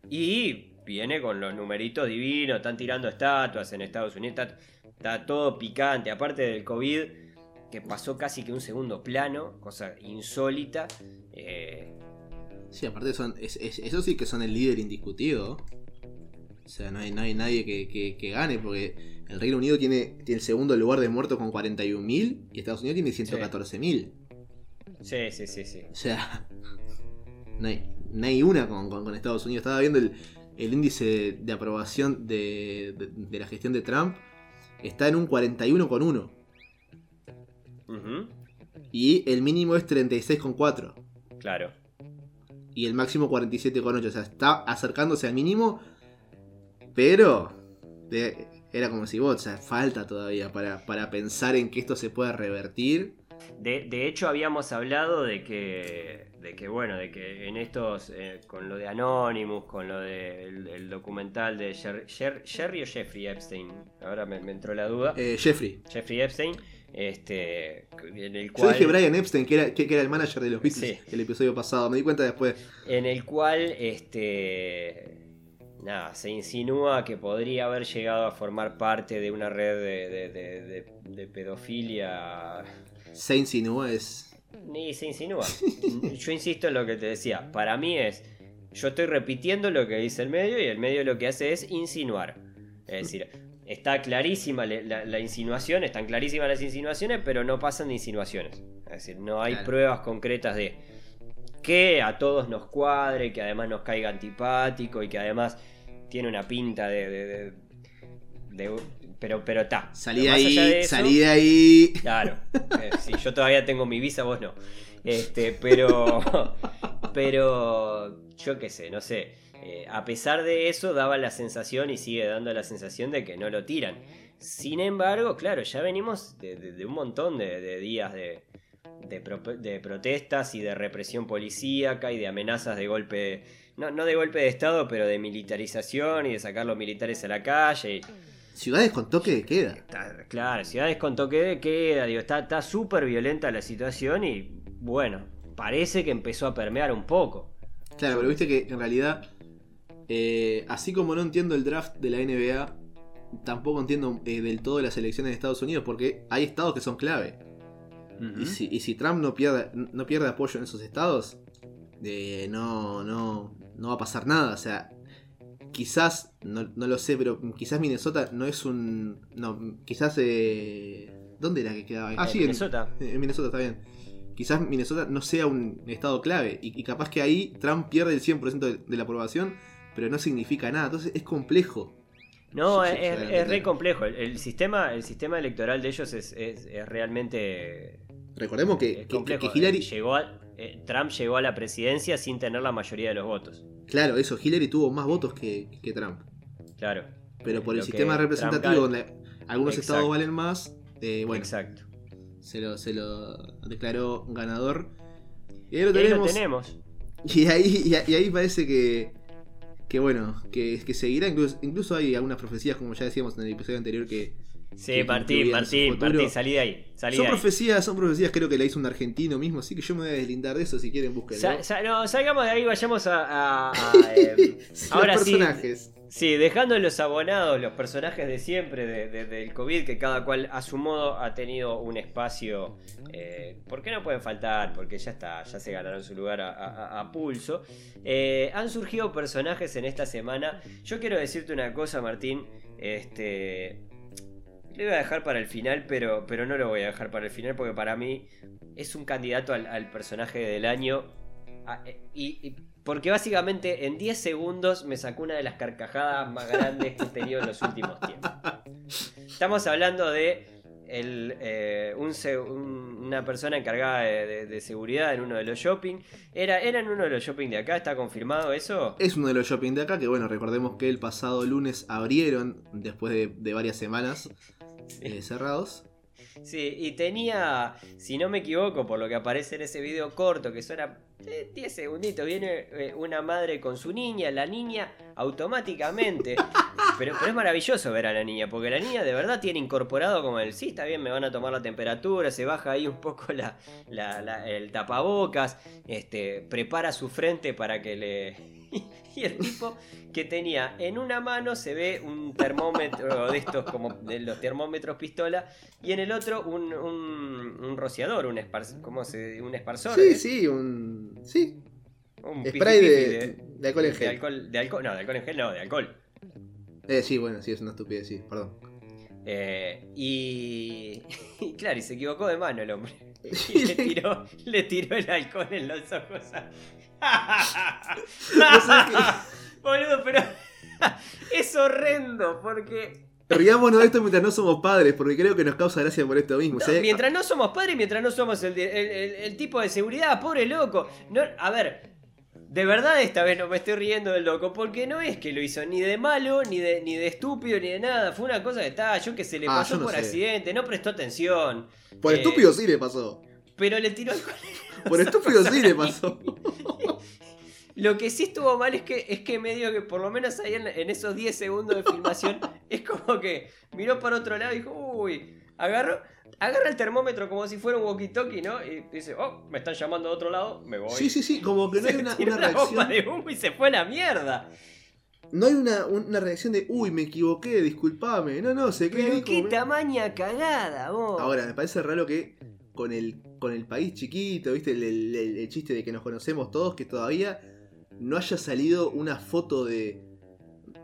Y viene con los numeritos divinos, están tirando estatuas en Estados Unidos, está, está todo picante, aparte del COVID, que pasó casi que un segundo plano, cosa insólita. eh, Sí, aparte son, es, es- eso sí que son el líder indiscutido. O sea, no hay, no hay nadie que, que- que gane, porque el Reino Unido tiene, tiene el segundo lugar de muertos con 41.000 y Estados Unidos tiene 114.000. sí, sí, sí, sí. O sea, no hay, no hay una con, con- con Estados Unidos. Estaba viendo el, el índice de aprobación de, de- de la gestión de Trump está en un 41,1 Ujú, y el mínimo es 36,4 Claro. y el máximo 47,8. O sea, está acercándose al mínimo, pero de- era como si vos, o sea, falta todavía para, para pensar en que esto se pueda revertir. De, de hecho, habíamos hablado de que, de que bueno, de que en estos, eh, con lo de Anonymous, con lo del el documental de Jer- Jer- Jerry o Jeffrey Epstein, ahora me, me entró la duda, Eh, Jeffrey. Jeffrey Epstein, este, en el Yo cual, dije Brian Epstein, que era, que, que era el manager de los Beatles Sí. el episodio pasado. Me di cuenta después. en el cual, este, nada, se insinúa que podría haber llegado a formar parte de una red de, de- de- de- de pedofilia Se insinúa es. Ni se insinúa. Yo insisto en lo que te decía. Para mí es. Yo estoy repitiendo lo que dice el medio y el medio lo que hace es insinuar. Es decir, está clarísima la, la insinuación, están clarísimas las insinuaciones, pero no pasan de insinuaciones. Es decir, no hay Claro. pruebas concretas de que a todos nos cuadre, que además nos caiga antipático y que además tiene una pinta de. de- de- de- pero pero está. Salí de ahí, eso- salí de ahí. Claro. Eh, sí, yo todavía tengo mi visa, vos no. Este, pero. Pero. Yo qué sé, no sé. Eh, a pesar de eso, daba la sensación y sigue dando la sensación de que no lo tiran. Sin embargo, claro, ya venimos de, de- de un montón de, de días de, de, pro- de protestas y de represión policíaca y de amenazas de golpe. No, no de golpe de Estado, pero de militarización y de sacar los militares a la calle. y- Ciudades con toque de queda. Está- claro, ciudades con toque de queda, digo, está está súper violenta la situación y bueno, parece que empezó a permear un poco. Claro, pero viste que en realidad, eh, así como no entiendo el draft de la NBA, tampoco entiendo eh, del todo las elecciones de Estados Unidos, porque hay estados que son clave. Y, si, y si Trump no pierde, no pierde apoyo en esos estados, eh, no, no, no va a pasar nada. O sea, quizás, no, no lo sé, pero quizás Minnesota no es un... No, quizás... Eh, ¿Dónde era que quedaba? Ah, En sí, Minnesota. en Minnesota está bien. Quizás Minnesota no sea un estado clave y, y capaz que ahí Trump pierde el 100% de, de la aprobación, pero no significa nada. Entonces es complejo. No, Sí, es, re complejo. El, el sistema, el sistema electoral de ellos es, es- realmente Recordemos que, que- Hillary, Llegó a- eh, Trump llegó a la presidencia sin tener la mayoría de los votos. claro, eso, Hillary tuvo más votos que, que Trump. Claro. Pero por el sistema representativo, donde algunos Exacto. estados valen más, eh, bueno, Exacto. se lo, se lo declaró ganador. Y ahí lo Y ahí lo tenemos. tenemos. Y ahí, y ahí- y ahí parece que, que bueno, que, que seguirá. Incluso, incluso hay algunas profecías, como ya decíamos en el episodio anterior, que Sí, Martín, futuro. Martín, salí de ahí. Salí son de ahí. profecías, son profecías, creo que la hizo un argentino mismo, así que yo me voy a deslindar de eso si quieren. Sa- sa- no, salgamos de ahí, vayamos a. a- a, eh, ahora Los sí. personajes. Sí, dejando los abonados, los personajes de siempre de- de- del COVID, que cada cual a su modo ha tenido un espacio. Eh, ¿Por qué no pueden faltar? Porque ya está, ya se ganaron su lugar a pulso. Eh, han surgido personajes en esta semana. Yo quiero decirte una cosa, Martín. Este. Lo voy a dejar para el final, pero, pero no lo voy a dejar para el final porque para mí es un candidato al, personaje del año. Ah, eh, y, porque básicamente en 10 segundos me sacó una de las carcajadas más grandes que he tenido en los últimos tiempos. Estamos hablando de el, eh, un una persona encargada de, seguridad en uno de los shopping. Era, era en uno de los shopping de acá, ¿está confirmado eso? Es uno de los shopping de acá, que bueno, recordemos que el pasado lunes abrieron, después de, de varias semanas eh, cerrados. Sí, y tenía, si no me equivoco, por lo que aparece en ese video corto, que suena eh, 10 segunditos, viene eh, una madre con su niña, la niña automáticamente. Pero, pero es maravilloso ver a la niña, porque la niña de verdad tiene incorporado como el, sí, está bien, me van a tomar la temperatura, se baja ahí un poco la, la- la- el tapabocas, este, prepara su frente para que le... Y el tipo que tenía en una mano se ve un termómetro de estos como de los termómetros pistola y en el otro un, un, un rociador, un, espar, ¿cómo se, un esparsor. Sí, ¿eh? sí, un. Sí, Un spray de, de alcohol en de gel. alcohol, de alcohol, no, de alcohol en gel, no, de alcohol. Eh, sí, bueno, sí, es una estupidez, sí, perdón. Eh, y, y claro, y se equivocó de mano el hombre. Y le tiró, le tiró el alcohol en los ojos. a- Boludo, pero es horrendo porque Riámonos de esto mientras no somos padres, porque creo que nos causa gracia por esto mismo. No, O sea, mientras no somos padres, mientras no somos el, el- el- el tipo de seguridad, pobre loco. No, a ver, de verdad esta vez no me estoy riendo del loco, porque no es que lo hizo ni de malo, ni de, ni de estúpido, ni de nada. Fue una cosa que está, yo que se le Ah, pasó no por sé. accidente, no prestó atención. por Eh, estúpido sí le pasó. Pero le tiró el Por estúpido sí le pasó. Lo que sí estuvo mal es que, es que medio que por lo menos ahí en, en esos 10 segundos de filmación es como que miró para otro lado y dijo, uy, agarró, agarra el termómetro como si fuera un walkie-talkie, ¿no? Y dice, oh, me están llamando de otro lado, me voy. Sí, sí, sí, como que no hay una, una reacción. de humo y se fue a la mierda. No hay una, una reacción de, uy, me equivoqué, disculpame. No, no, se queda Pero qué como- tamaña cagada, vos. Ahora, me parece raro que con el, con el país chiquito, ¿viste? El, el- el- el chiste de que nos conocemos todos, que todavía no haya salido una foto de,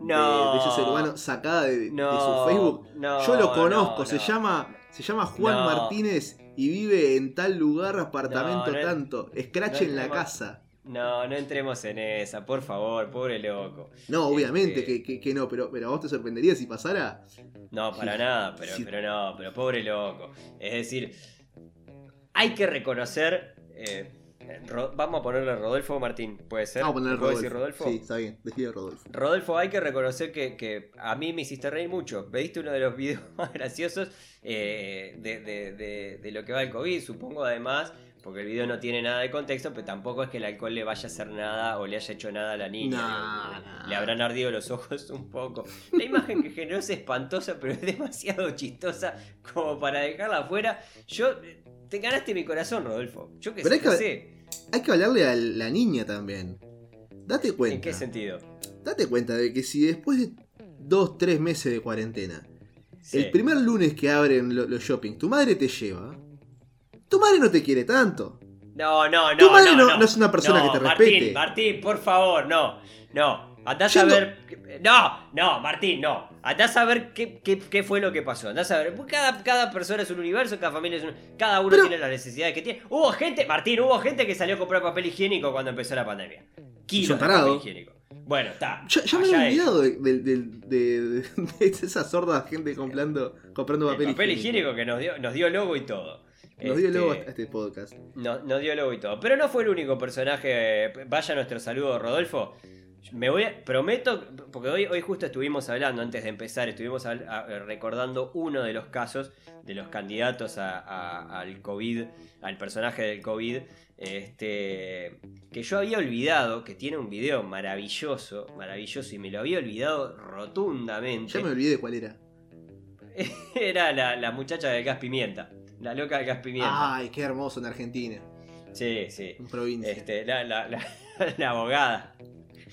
No. de, ese ser humano sacada de, su Facebook. no, Yo lo conozco, no, se llama se llama Juan. Martínez y vive en tal lugar, apartamento tanto, scratch en la casa. No, no entremos en esa, por favor, pobre loco. No, obviamente Este- que, que- que no, pero, pero vos te sorprendería si pasara. No, para nada, pero, Sí. pero no, pero pobre loco. Es decir, hay que reconocer. eh, vamos a ponerle Rodolfo Martín, ¿puede ser? Vamos a poner ¿Puedo Rodolfo. decir Rodolfo? Sí, está bien, decide Rodolfo. Rodolfo, hay que reconocer que, que a mí me hiciste reír mucho. ¿Viste uno de los videos más graciosos eh, de, de- de- de lo que va el COVID? Supongo además, porque el video no tiene nada de contexto, pero tampoco es que el alcohol le vaya a hacer nada o le haya hecho nada a la niña. No, Le- no. Le habrán ardido los ojos un poco. La imagen que generó es espantosa, pero es demasiado chistosa como para dejarla afuera. Yo... Te ganaste mi corazón, Rodolfo. Yo que Pero sé, hay que- sé. Hay que hablarle a la niña también. Date cuenta. ¿En qué sentido? Date cuenta de que si después de dos, tres meses de cuarentena, Sí. el primer lunes que abren lo- los shopping, tu madre te lleva, tu madre no te quiere tanto. No, no, no. Tu madre no, no- no es una persona que te Martín, respete. Martín, por favor, no. No. Yendo- a ver. No, no, Martín, no. Andás a ver qué, qué- qué fue lo que pasó. Andás a. Pues Cada, cada persona es un universo, cada familia es un. Cada uno Pero- tiene las necesidades que tiene. Hubo gente, Martín, hubo gente que salió a comprar papel higiénico cuando empezó la pandemia. Kilos de papel higiénico. Bueno, está. Ya, ya me ellos. olvidado de, de- de- de- esa sorda gente comprando, comprando El papel, papel higiénico que nos dio, nos dio logo y todo. Nos dio Este, luego a este podcast. No, nos dio logo y todo. Pero no fue el único personaje. Vaya nuestro saludo, Rodolfo. Me voy a, prometo, porque hoy, hoy justo estuvimos hablando, antes de empezar, estuvimos a- recordando uno de los casos de los candidatos al COVID, al personaje del COVID, este, que yo había olvidado, que tiene un video maravilloso, maravilloso, y me lo había olvidado rotundamente. Ya me olvidé de cuál era. Era la, la muchacha del gas pimienta, la loca del gas pimienta. Ay, qué hermoso en Argentina, Sí, sí. en provincia. Este, la, la, la, la abogada.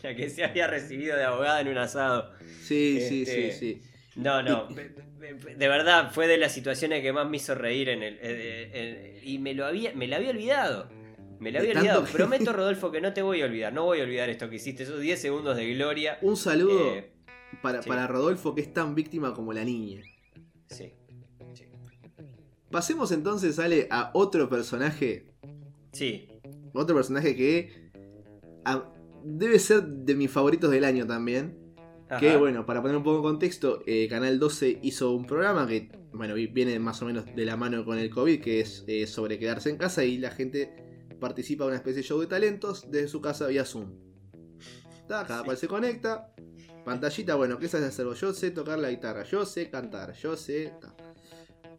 La que se había recibido de abogada en un asado. Sí, sí, este- sí, sí. No, no. De verdad, fue de las situaciones que más me hizo reír en el. eh, y me lo había. Me la había olvidado. Me la De había olvidado. que- Prometo, Rodolfo, que no te voy a olvidar. No voy a olvidar esto que hiciste. Esos 10 segundos de gloria. Un saludo Eh, para, sí. para Rodolfo, que es tan víctima como la niña. sí. Sí. Pasemos entonces, Ale, a otro personaje. Sí. Otro personaje que a- debe ser de mis favoritos del año también. Que bueno, para poner un poco en contexto, eh, Canal 12 hizo un programa que, bueno, vi- viene más o menos de la mano con el COVID, que es eh, sobre quedarse en casa y la gente participa en una especie de show de talentos desde su casa vía Zoom. Cada Sí. cual se conecta, pantallita, bueno, ¿qué sabes hacer? Yo sé tocar la guitarra, yo sé cantar, yo sé... ta.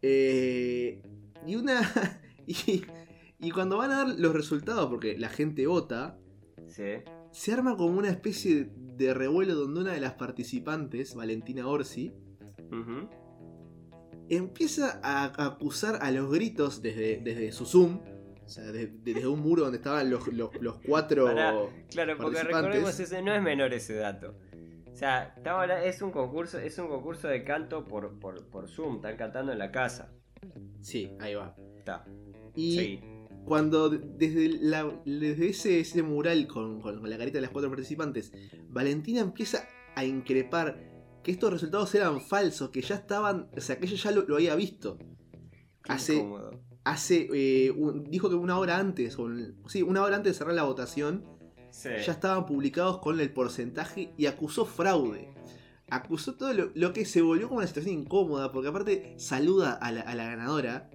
Eh, y una... y, y cuando van a dar los resultados, porque la gente vota, Sí. se arma como una especie de revuelo donde una de las participantes, Valentina Orsi, empieza a acusar a los gritos desde, desde su Zoom, o sea, de- desde un muro donde estaban los, los- los cuatro Claro, porque recordemos ese, no es menor ese dato. O sea, estamos es un concurso, es un concurso de canto por, por, por Zoom, están cantando en la casa. Sí, ahí va. Está. Y Sí. cuando de- desde, la- desde ese, ese mural con, con la carita de las cuatro participantes, Valentina empieza a increpar que estos resultados eran falsos, que ya estaban, o sea, que ella ya lo, lo había visto. Qué Hace, incómodo. hace eh, un- dijo que una hora antes, o sí, una hora antes de cerrar la votación, Sí. ya estaban publicados con el porcentaje y acusó fraude. Acusó todo lo, lo que se volvió como una situación incómoda, porque aparte saluda a la, a la ganadora,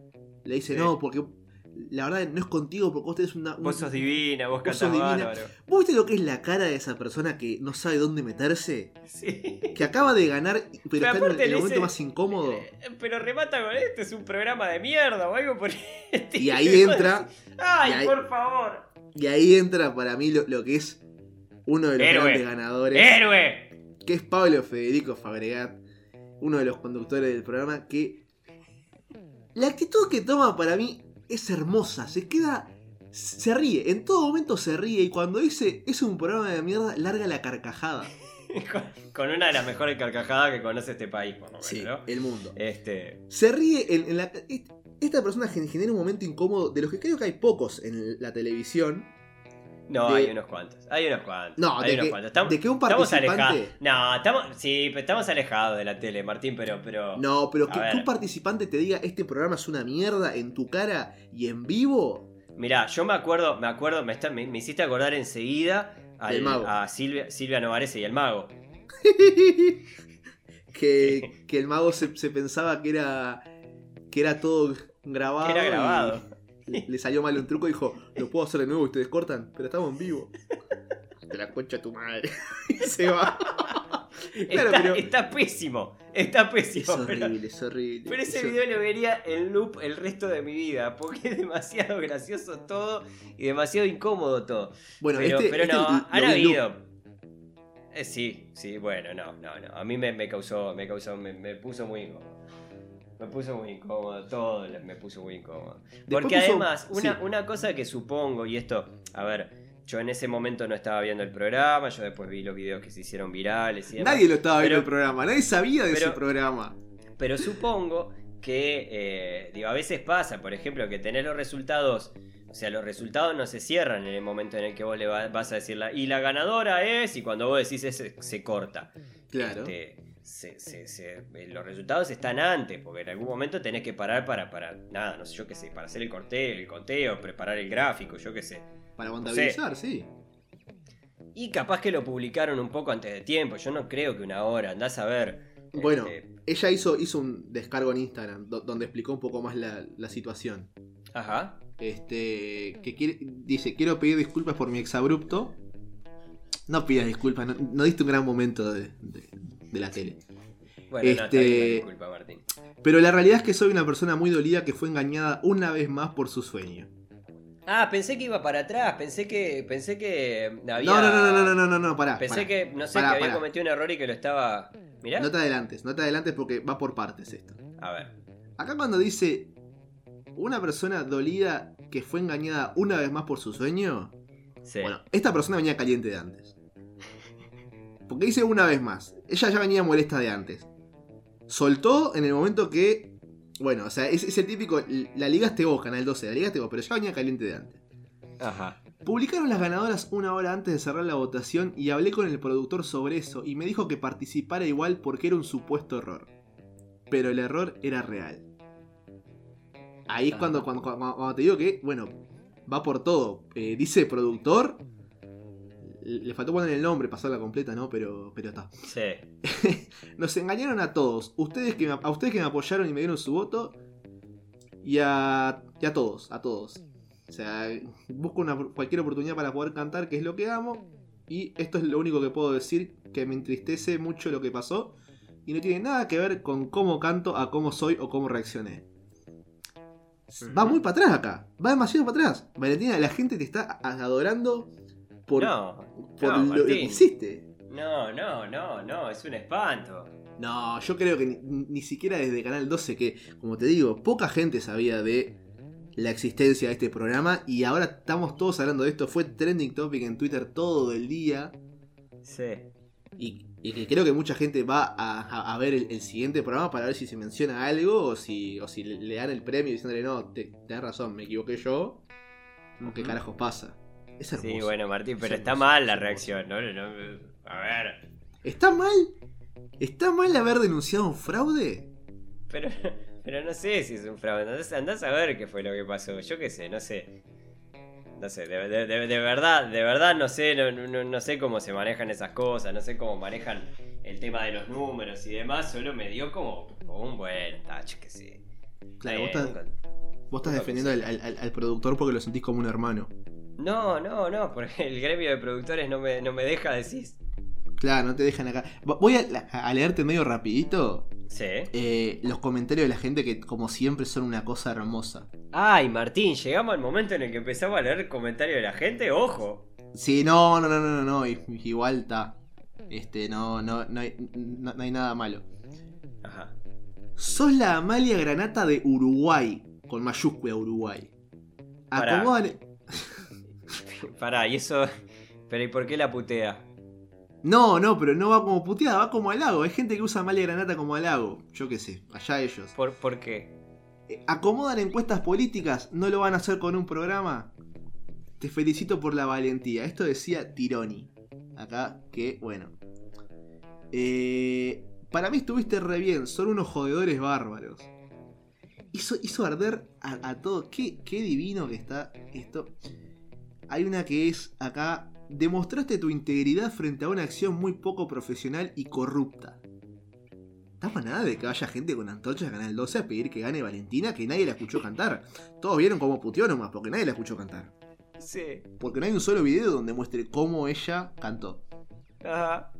le dice, Sí. no, porque la verdad no es contigo, porque vos tenés una... un- Vos sos divina, vos Vos sos divina. ¿Vos viste lo que es la cara de esa persona que no sabe dónde meterse? Sí. Que acaba de ganar, pero Pero está en el, momento dice- más incómodo. Eh, Pero remata con esto, es un programa de mierda o algo por el Y ahí entra, Ay, ahí- por favor. y ahí entra para mí lo, lo que es uno de los Héroe. grandes ganadores. ¡Héroe! que es Pablo Federico Fabregat, uno de los conductores del programa, que la actitud que toma para mí es hermosa, se queda, se ríe, en todo momento se ríe y cuando dice es un programa de mierda, larga la carcajada. Con, una de las mejores carcajadas que conoce este país, por lo menos, Sí, ¿no? el mundo. Este. Se ríe en, en la... est- Esta persona gen- genera un momento incómodo, de los que creo que hay pocos en la televisión. No, De- hay unos cuantos. Hay unos cuantos. No, hay de unos que- cuantos. Estamos, de que un estamos participante- alejados. No, estamos. Sí, pero estamos alejados de la tele, Martín, pero. pero No, pero que, que un participante te diga este programa es una mierda en tu cara y en vivo. Mirá, yo me acuerdo, me acuerdo, me, está- me, me hiciste acordar enseguida al- mago. a Silvia, Silvia Novarese y el mago. que, que el mago se, se pensaba que era que era todo grabado. Que era y grabado. Le, le salió mal un truco y dijo, lo puedo hacer de nuevo, ustedes cortan, pero estamos en vivo. Te la concha tu madre. y se va. Claro, está, pero- está pésimo, está pésimo. Es pero- horrible, es horrible. Pero ese Es video lo vería en loop el resto de mi vida, porque es demasiado gracioso todo y demasiado incómodo todo. Bueno, pero, este, pero este no, lo han habido. Eh, sí, sí, bueno, no, no, no. A mí me, me causó, me causó, me, me puso muy incómodo. Me puso muy incómodo, todo me puso muy incómodo. Porque puso- además, una, sí. una cosa que supongo, y esto, a ver, yo en ese momento no estaba viendo el programa, yo después vi los videos que se hicieron virales y demás. Nadie lo estaba viendo el programa, nadie sabía de pero- ese programa. Pero supongo que, eh, digo, a veces pasa, por ejemplo, que tener los resultados, o sea, los resultados no se cierran en el momento en el que vos le va- vas a decir, la, y la ganadora es, y cuando vos decís ese, se corta. Claro. Este, se- se- se- eh, los resultados están antes, porque en algún momento tenés que parar para, para, nada, no sé, yo qué sé, para hacer el corteo, el conteo, preparar el gráfico, yo qué sé. Para contabilizar, sí. Y capaz que lo publicaron un poco antes de tiempo, yo no creo que una hora, andás a ver. Bueno, este, ella hizo, hizo un descargo en Instagram do- donde explicó un poco más la, la situación. ajá. Este, que quiere, dice, quiero pedir disculpas por mi exabrupto. No pidas disculpas, no, no diste un gran momento de, de- de la tele. Bueno, no, Este- bien, disculpa, Martín. Pero la realidad es que soy una persona muy dolida que fue engañada una vez más por su sueño. Ah, pensé que iba para atrás, pensé que pensé que había No, no, no, no, no, no, no, no, pará. Pensé pará. que no sé Pará, que había pará. cometido un error y que lo estaba Mirá. No te adelantes, no te adelantes porque va por partes esto. A ver. Acá cuando dice una persona dolida que fue engañada una vez más por su sueño, Sí. bueno, esta persona venía caliente de antes. Porque dice una vez más, ella ya venía molesta de antes. Soltó en el momento que, bueno, o sea, es, es el típico, la ligaste vos, Canal 12, la ligaste vos, pero ya venía caliente de antes. Ajá. Publicaron las ganadoras una hora antes de cerrar la votación y hablé con el productor sobre eso y me dijo que participara igual porque era un supuesto error. Pero el error era real. Ahí es cuando, cuando, cuando- cuando te digo que, bueno, va por todo. Eh, dice productor. Le faltó poner el nombre, pasarla completa, ¿no? Pero, pero está. Sí. Nos engañaron a todos. Ustedes que me- a ustedes que me apoyaron y me dieron su voto. Y a, y a todos, a todos. O sea, busco una, cualquier oportunidad para poder cantar, que es lo que amo. Y esto es lo único que puedo decir, que me entristece mucho lo que pasó. Y no tiene nada que ver con cómo canto, a cómo soy o cómo reaccioné. Va muy para atrás acá. Va demasiado para atrás. Valentina, la gente te está adorando por, No. por no, lo, que hiciste. No, no, no, no, es un espanto. No, yo creo que ni, ni siquiera desde Canal 12, que como te digo, poca gente sabía de la existencia de este programa y ahora estamos todos hablando de esto. Fue trending topic en Twitter todo el día Sí. y, y que creo que mucha gente va a, a- a ver el, el siguiente programa para ver si se menciona algo o si, o si le, dan el premio diciéndole no, te, tenés razón, me equivoqué yo o qué Ujú. carajos pasa. Es hermoso. Sí, bueno, Martín, pero Es está hermoso, mal la reacción, ¿no? No, A ver. ¿Está mal? ¿Está mal haber denunciado un fraude? Pero, pero no sé si es un fraude. Andás, andás a ver qué fue lo que pasó. Yo qué sé, no sé. no sé, de, de- de- de verdad, de verdad no sé, no, no- no sé cómo se manejan esas cosas, no sé cómo manejan el tema de los números y demás, solo me dio como, como un buen touch que sí. Claro, vos Está estás, vos estás defendiendo al- al productor porque lo sentís como un hermano. No, no, no, porque el gremio de productores no me, no me deja decir. Claro, no te dejan acá. Voy a, a leerte medio rapidito Sí. eh, los comentarios de la gente que como siempre son una cosa hermosa. Ay, Martín, llegamos al momento en el que empezamos a leer comentarios de la gente, ojo. Sí, no, no, no, no, no, igual está. Este, no, no, no hay, no, no hay nada malo. Ajá. Sos la Amalia Granata de Uruguay, con mayúscula Uruguay. Acomodan... Pará, y eso. Pero ¿y por qué la putea? No, no, pero no va como puteada, va como halago. Hay gente que usa Amalia Granata como halago. Yo qué sé, allá ellos. ¿Por, por qué? Eh, ¿Acomodan encuestas políticas? ¿No lo van a hacer con un programa? Te felicito por la valentía. Esto decía Tironi. Acá, que bueno. Eh, para mí estuviste re bien. Son unos jodedores bárbaros. Hizo, hizo arder a, a todo. Qué, qué divino que está esto. Hay una que es acá. Demostraste tu integridad frente a una acción muy poco profesional y corrupta. Estaba nada de que haya gente con antorchas de Canal 12 a pedir que gane Valentina, que nadie la escuchó cantar. Todos vieron cómo puteó nomás, porque nadie la escuchó cantar. Sí. Porque no hay un solo video donde muestre cómo ella cantó. Ajá.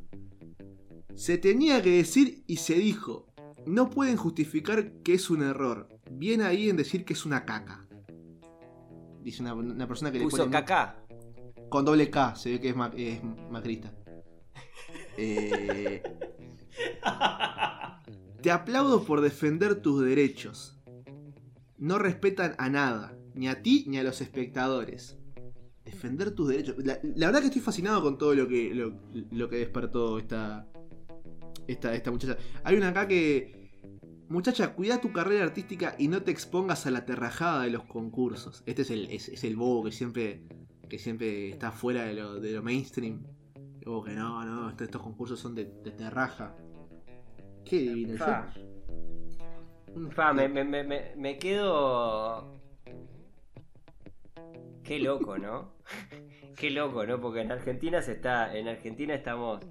Se tenía que decir y se dijo. No pueden justificar que es un error. Bien ahí en decir que es una caca. Dice una, una persona que le Puso pone caca. con doble K, se ve que es, ma- es macrista. Eh, Te aplaudo por defender tus derechos. No respetan a nada, ni a ti ni a los espectadores. Defender tus derechos. La, la verdad que estoy fascinado con todo lo que, lo, lo que despertó esta, esta, esta muchacha. Hay una acá que... Muchacha, cuida tu carrera artística y no te expongas a la terrajada de los concursos. Este es el, es, es el bobo que siempre, que siempre está fuera de lo, de lo mainstream. Como que no, no, estos, estos concursos son de, de terraja. Qué divino. Fa. Fa, me, me, me, me- quedo. Qué loco, ¿no? Qué loco, ¿no? Porque en Argentina se está. En Argentina estamos.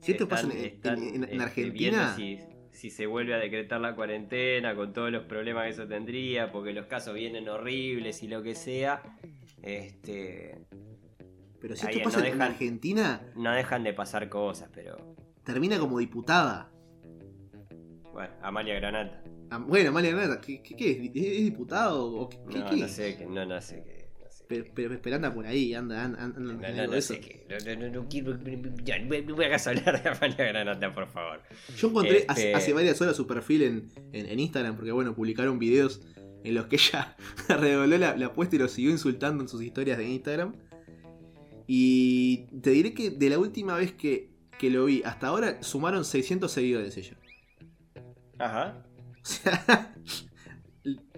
Si esto están- pasa en, en- están, en- en este, Argentina, viendo si, se vuelve a decretar la cuarentena con todos los problemas que eso tendría, porque los casos vienen horribles y lo que sea. Este. pero si ahí esto no pasa en dejan- Argentina, No dejan de pasar cosas, pero. termina como diputada. Bueno, Amalia Granata. Ah, Bueno, Amalia Granata, ¿qué, qué, qué es? ¿Es es diputado? ¿O qué, qué- No, qué no es? sé, que no, no sé qué. Pero, pero, pero anda por ahí, anda, anda, anda, No, no, no sé qué. No, no, no, quiero. Ya, no me no me hagas hablar de Amalia Granata, por favor. Yo encontré Este- hace, hace varias horas su perfil en, en- en Instagram, porque bueno, publicaron videos en los que ella redobló la, la apuesta y lo siguió insultando en sus historias de Instagram. Y te diré que de la última vez que, que lo vi hasta ahora sumaron 600 seguidores ella. Ajá. O sea,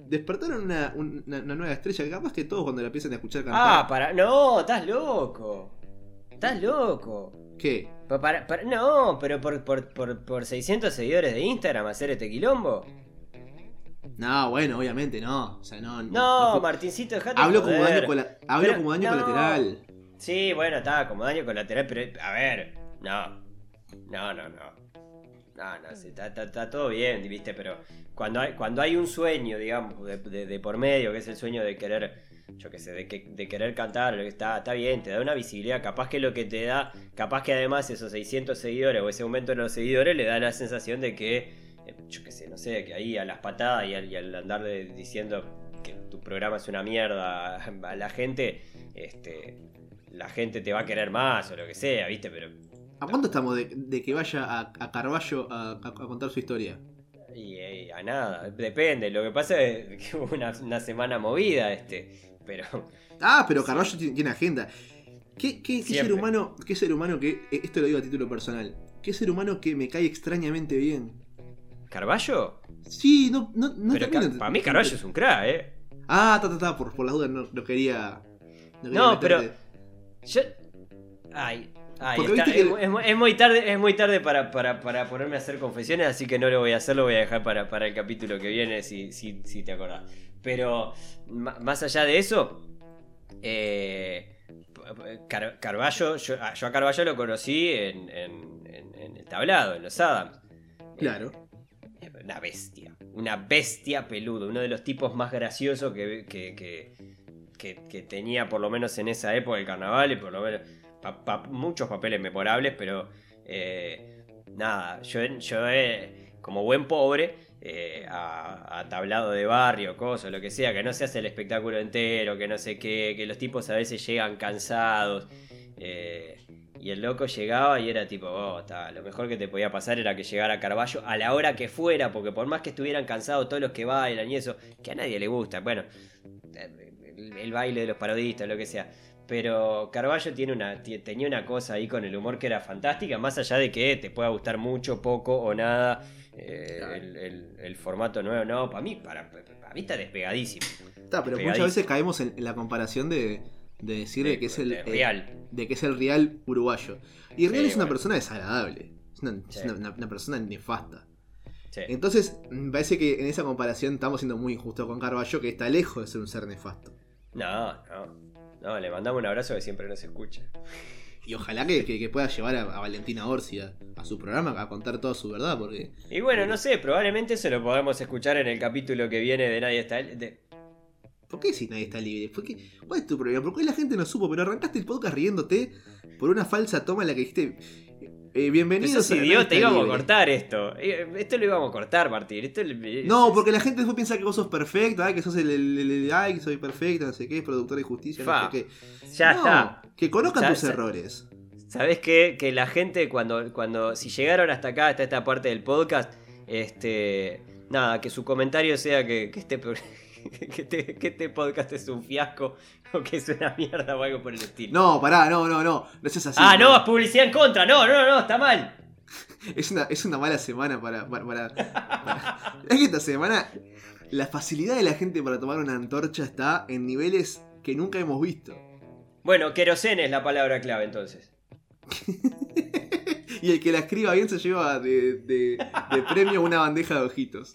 despertaron una, una- una nueva estrella. Capaz que todos cuando la empiezan a escuchar cantar. Ah, para. No, estás loco. Estás loco. ¿Qué? Pa- para- para- no, pero por, por, por, por 600 seguidores de Instagram hacer este quilombo. No, bueno, obviamente no. O sea, no. No, fue- Martincito, dejate Hablo joder. como daño, cola- hablo Pero- como daño no. colateral. Sí, bueno, está como daño colateral, pero a ver, no. No, no, no. No, no, sí, está, está- está todo bien, viste, pero cuando hay, cuando hay un sueño, digamos, de, de- de por medio, que es el sueño de querer, yo qué sé, de, que- de querer cantar, lo que está, está bien, te da una visibilidad, capaz que lo que te da, capaz que además esos 600 seguidores o ese aumento de los seguidores le da la sensación de que, eh, yo qué sé, no sé, que ahí a las patadas y al, y al andar de- diciendo que tu programa es una mierda a la gente, este, la gente te va a querer más o lo que sea, viste, pero ¿A cuánto estamos de, de que vaya a, a Carballo a, a- a contar su historia? Y, a nada, depende. Lo que pasa es que hubo una, una semana movida, este. Pero. Ah, pero Carballo tiene, tiene agenda. ¿Qué, qué- qué ser humano, qué ser humano que, eh, esto lo digo a título personal, qué ser humano que me cae extrañamente bien? ¿Carballo? Sí, no, no, no pero para mí Carballo es un crack, eh. Ah, ta, ta, ta, por, por las dudas no, no quería... No, quería pero-. Yo. Ay. Ay, Porque está- viste es, que- mu- es mu- es muy tarde, es muy tarde para, para, para ponerme a hacer confesiones, así que no lo voy a hacer, lo voy a dejar para, para el capítulo que viene, si, si, si te acordás. Pero, más allá de eso, Eh, Car- Carballo, yo, ah, yo a Carballo lo conocí en, en- en- en el tablado, en los Adams. Claro. Eh, Una bestia, una bestia peludo, uno de los tipos más graciosos que, que, que- que- que tenía por lo menos en esa época el carnaval y por lo menos pa- pa- muchos papeles memorables, pero eh, nada, yo, yo eh, como buen pobre, eh, a, tablado de barrio, cosas, lo que sea, que no se hace el espectáculo entero, que no sé qué, que los tipos a veces llegan cansados. eh, y el loco llegaba y era tipo, oh, lo mejor que te podía pasar era que llegara Carballo a la hora que fuera, porque por más que estuvieran cansados todos los que bailan y eso, que a nadie le gusta, bueno, el, el baile de los parodistas, lo que sea. Pero Carballo tiene una, ti- tenía una cosa ahí con el humor que era fantástica, más allá de que te pueda gustar mucho, poco o nada eh, Claro. el, el- el formato nuevo. No, para mí, para, para mí está despegadísimo. Está, pero muchas veces caemos en, en la comparación de, de decir de, que es el de eh, real. de que es el real uruguayo. Y Real Sí, es una bueno. persona desagradable. Es una, es Sí. una- una- una persona nefasta. Sí. Entonces, me parece que en esa comparación estamos siendo muy injustos con Carballo, que está lejos de ser un ser nefasto. No, no. No, le mandamos un abrazo que siempre nos escucha. Y ojalá que, que- que pueda llevar a, a Valentina Orsi a, a su programa a contar toda su verdad, porque Y bueno, no sé, probablemente eso lo podamos escuchar en el capítulo que viene de Nadie está. de- ¿por qué si nadie está libre? ¿Por qué? ¿Cuál es tu problema? ¿Por qué la gente no supo? Pero arrancaste el podcast riéndote por una falsa toma en la que dijiste, eh, bienvenidos Sos a Nadie idiota, íbamos a libre". cortar esto. Eh, Esto lo íbamos a cortar, Martín. Esto le- No, es- porque la gente después piensa que vos sos perfecto, ay, que sos el, el, el- el- ay, que soy perfecto, no sé qué, productor de justicia, Fa, no sé qué. Ya No, está. Que conozcan Ya- tus ya- errores. ¿Sabés qué? Que la gente cuando, cuando si llegaron hasta acá, hasta esta parte del podcast, este, nada, que su comentario sea que, que este, que, este, que este podcast es un fiasco o que es una mierda o algo por el estilo. No, pará, no, no, no. No seas así. ah, no, es publicidad en contra. No, no, no, está mal. Es una, es una mala semana para. para, para- para- Es que esta semana la facilidad de la gente para tomar una antorcha está en niveles que nunca hemos visto. Bueno, querosene es la palabra clave entonces. Y el que la escriba bien se lleva de, de- de premio una bandeja de ojitos.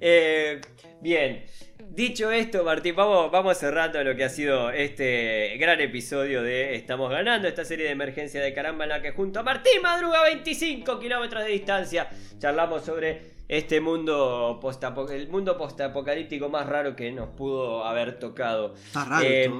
Eh, bien, dicho esto, Martín, vamos, vamos cerrando lo que ha sido este gran episodio de Estamos Ganando, esta serie de emergencia de caramba en la que junto a Martín Madruga, 25 kilómetros de distancia, charlamos sobre este mundo postapo- el mundo postapocalíptico más raro que nos pudo haber tocado. Está raro Eh.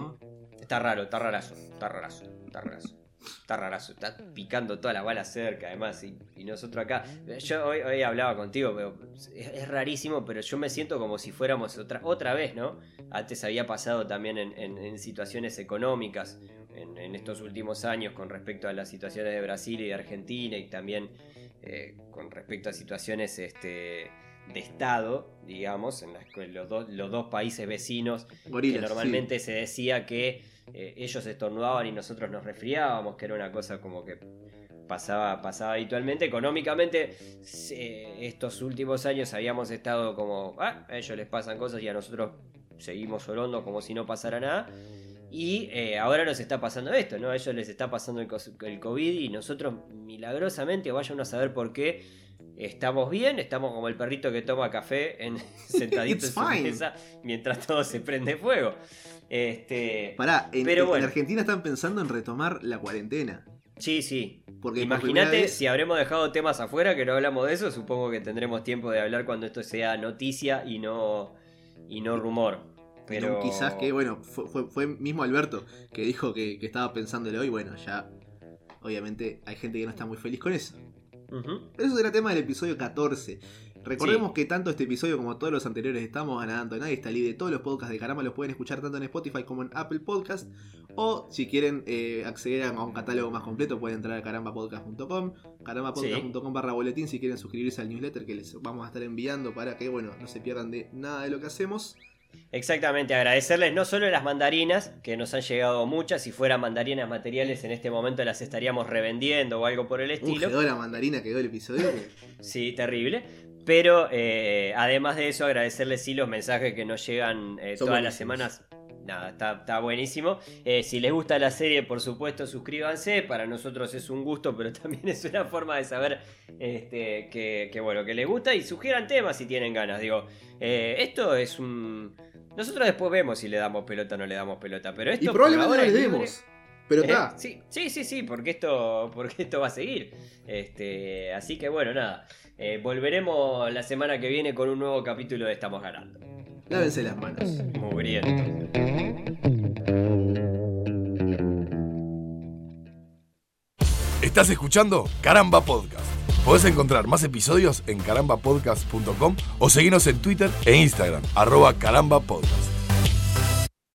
Está raro, está rarazo, está rarazo, está rarazo. Está rarazo, está picando toda la bala cerca, además, y, y nosotros acá. Yo hoy, hoy hablaba contigo, pero es, es rarísimo, pero yo me siento como si fuéramos otra, otra vez, ¿no? Antes había pasado también en, en- en situaciones económicas en, en estos últimos años con respecto a las situaciones de Brasil y de Argentina y también eh, con respecto a situaciones este, de Estado, digamos, en las que los, dos- los dos países vecinos Gorilas, que sí. normalmente se decía que eh, ellos estornudaban y nosotros nos resfriábamos, que era una cosa como que pasaba, pasaba habitualmente. Económicamente, se- estos últimos años habíamos estado como, ah, a ellos les pasan cosas y a nosotros seguimos orando como si no pasara nada. Y eh, ahora nos está pasando esto, ¿no? A ellos les está pasando el, el COVID y nosotros milagrosamente, vayan a saber por qué, estamos bien, estamos como el perrito que toma café en, sentadito en su mesa mientras todo se prende fuego. Este, Pará, en, Pero en bueno. Argentina están pensando en retomar la cuarentena. sí, sí. Porque Imagínate vez- si habremos dejado temas afuera que no hablamos de eso, supongo que tendremos tiempo de hablar cuando esto sea noticia y no y no rumor. Pero quizás que, bueno, fue, fue- fue mismo Alberto que dijo que, que estaba pensándolo y bueno, ya obviamente hay gente que no está muy feliz con eso. Ujú. Pero eso era tema del episodio 14. Recordemos que tanto este episodio como todos los anteriores estamos ganando Nadie está libre. Todos los podcasts de Caramba los pueden escuchar tanto en Spotify como en Apple Podcast. O si quieren eh, acceder a un catálogo más completo pueden entrar a carambapodcast.com. Carambapodcast.com barra boletín si quieren suscribirse al newsletter que les vamos a estar enviando para que bueno no se pierdan de nada de lo que hacemos. Exactamente, agradecerles no solo las mandarinas, que nos han llegado muchas, si fueran mandarinas materiales en este momento las estaríamos revendiendo o algo por el Uh, estilo. quedó la mandarina, quedó el episodio. Sí, terrible. Pero eh, además de eso, agradecerles sí los mensajes que nos llegan eh, todas las semanas. Nada, está, está buenísimo. Eh, si les gusta la serie, por supuesto, suscríbanse. Para nosotros es un gusto, pero también es una forma de saber este, que, que, bueno, que les gusta. Y sugieran temas si tienen ganas. Digo, eh, esto es un, Nosotros después vemos si le damos pelota o no le damos pelota, pero esto Y probablemente no le demos. Pero Eh, está. sí, sí, sí, sí, porque esto, porque esto va a seguir. Este, así que bueno, nada. Eh, volveremos la semana que viene con un nuevo capítulo de Estamos Ganando. Lávense las manos. Muy bien. Estás escuchando Caramba Podcast. Podés encontrar más episodios en carambapodcast.com o seguirnos en Twitter e Instagram, arroba carambapodcast.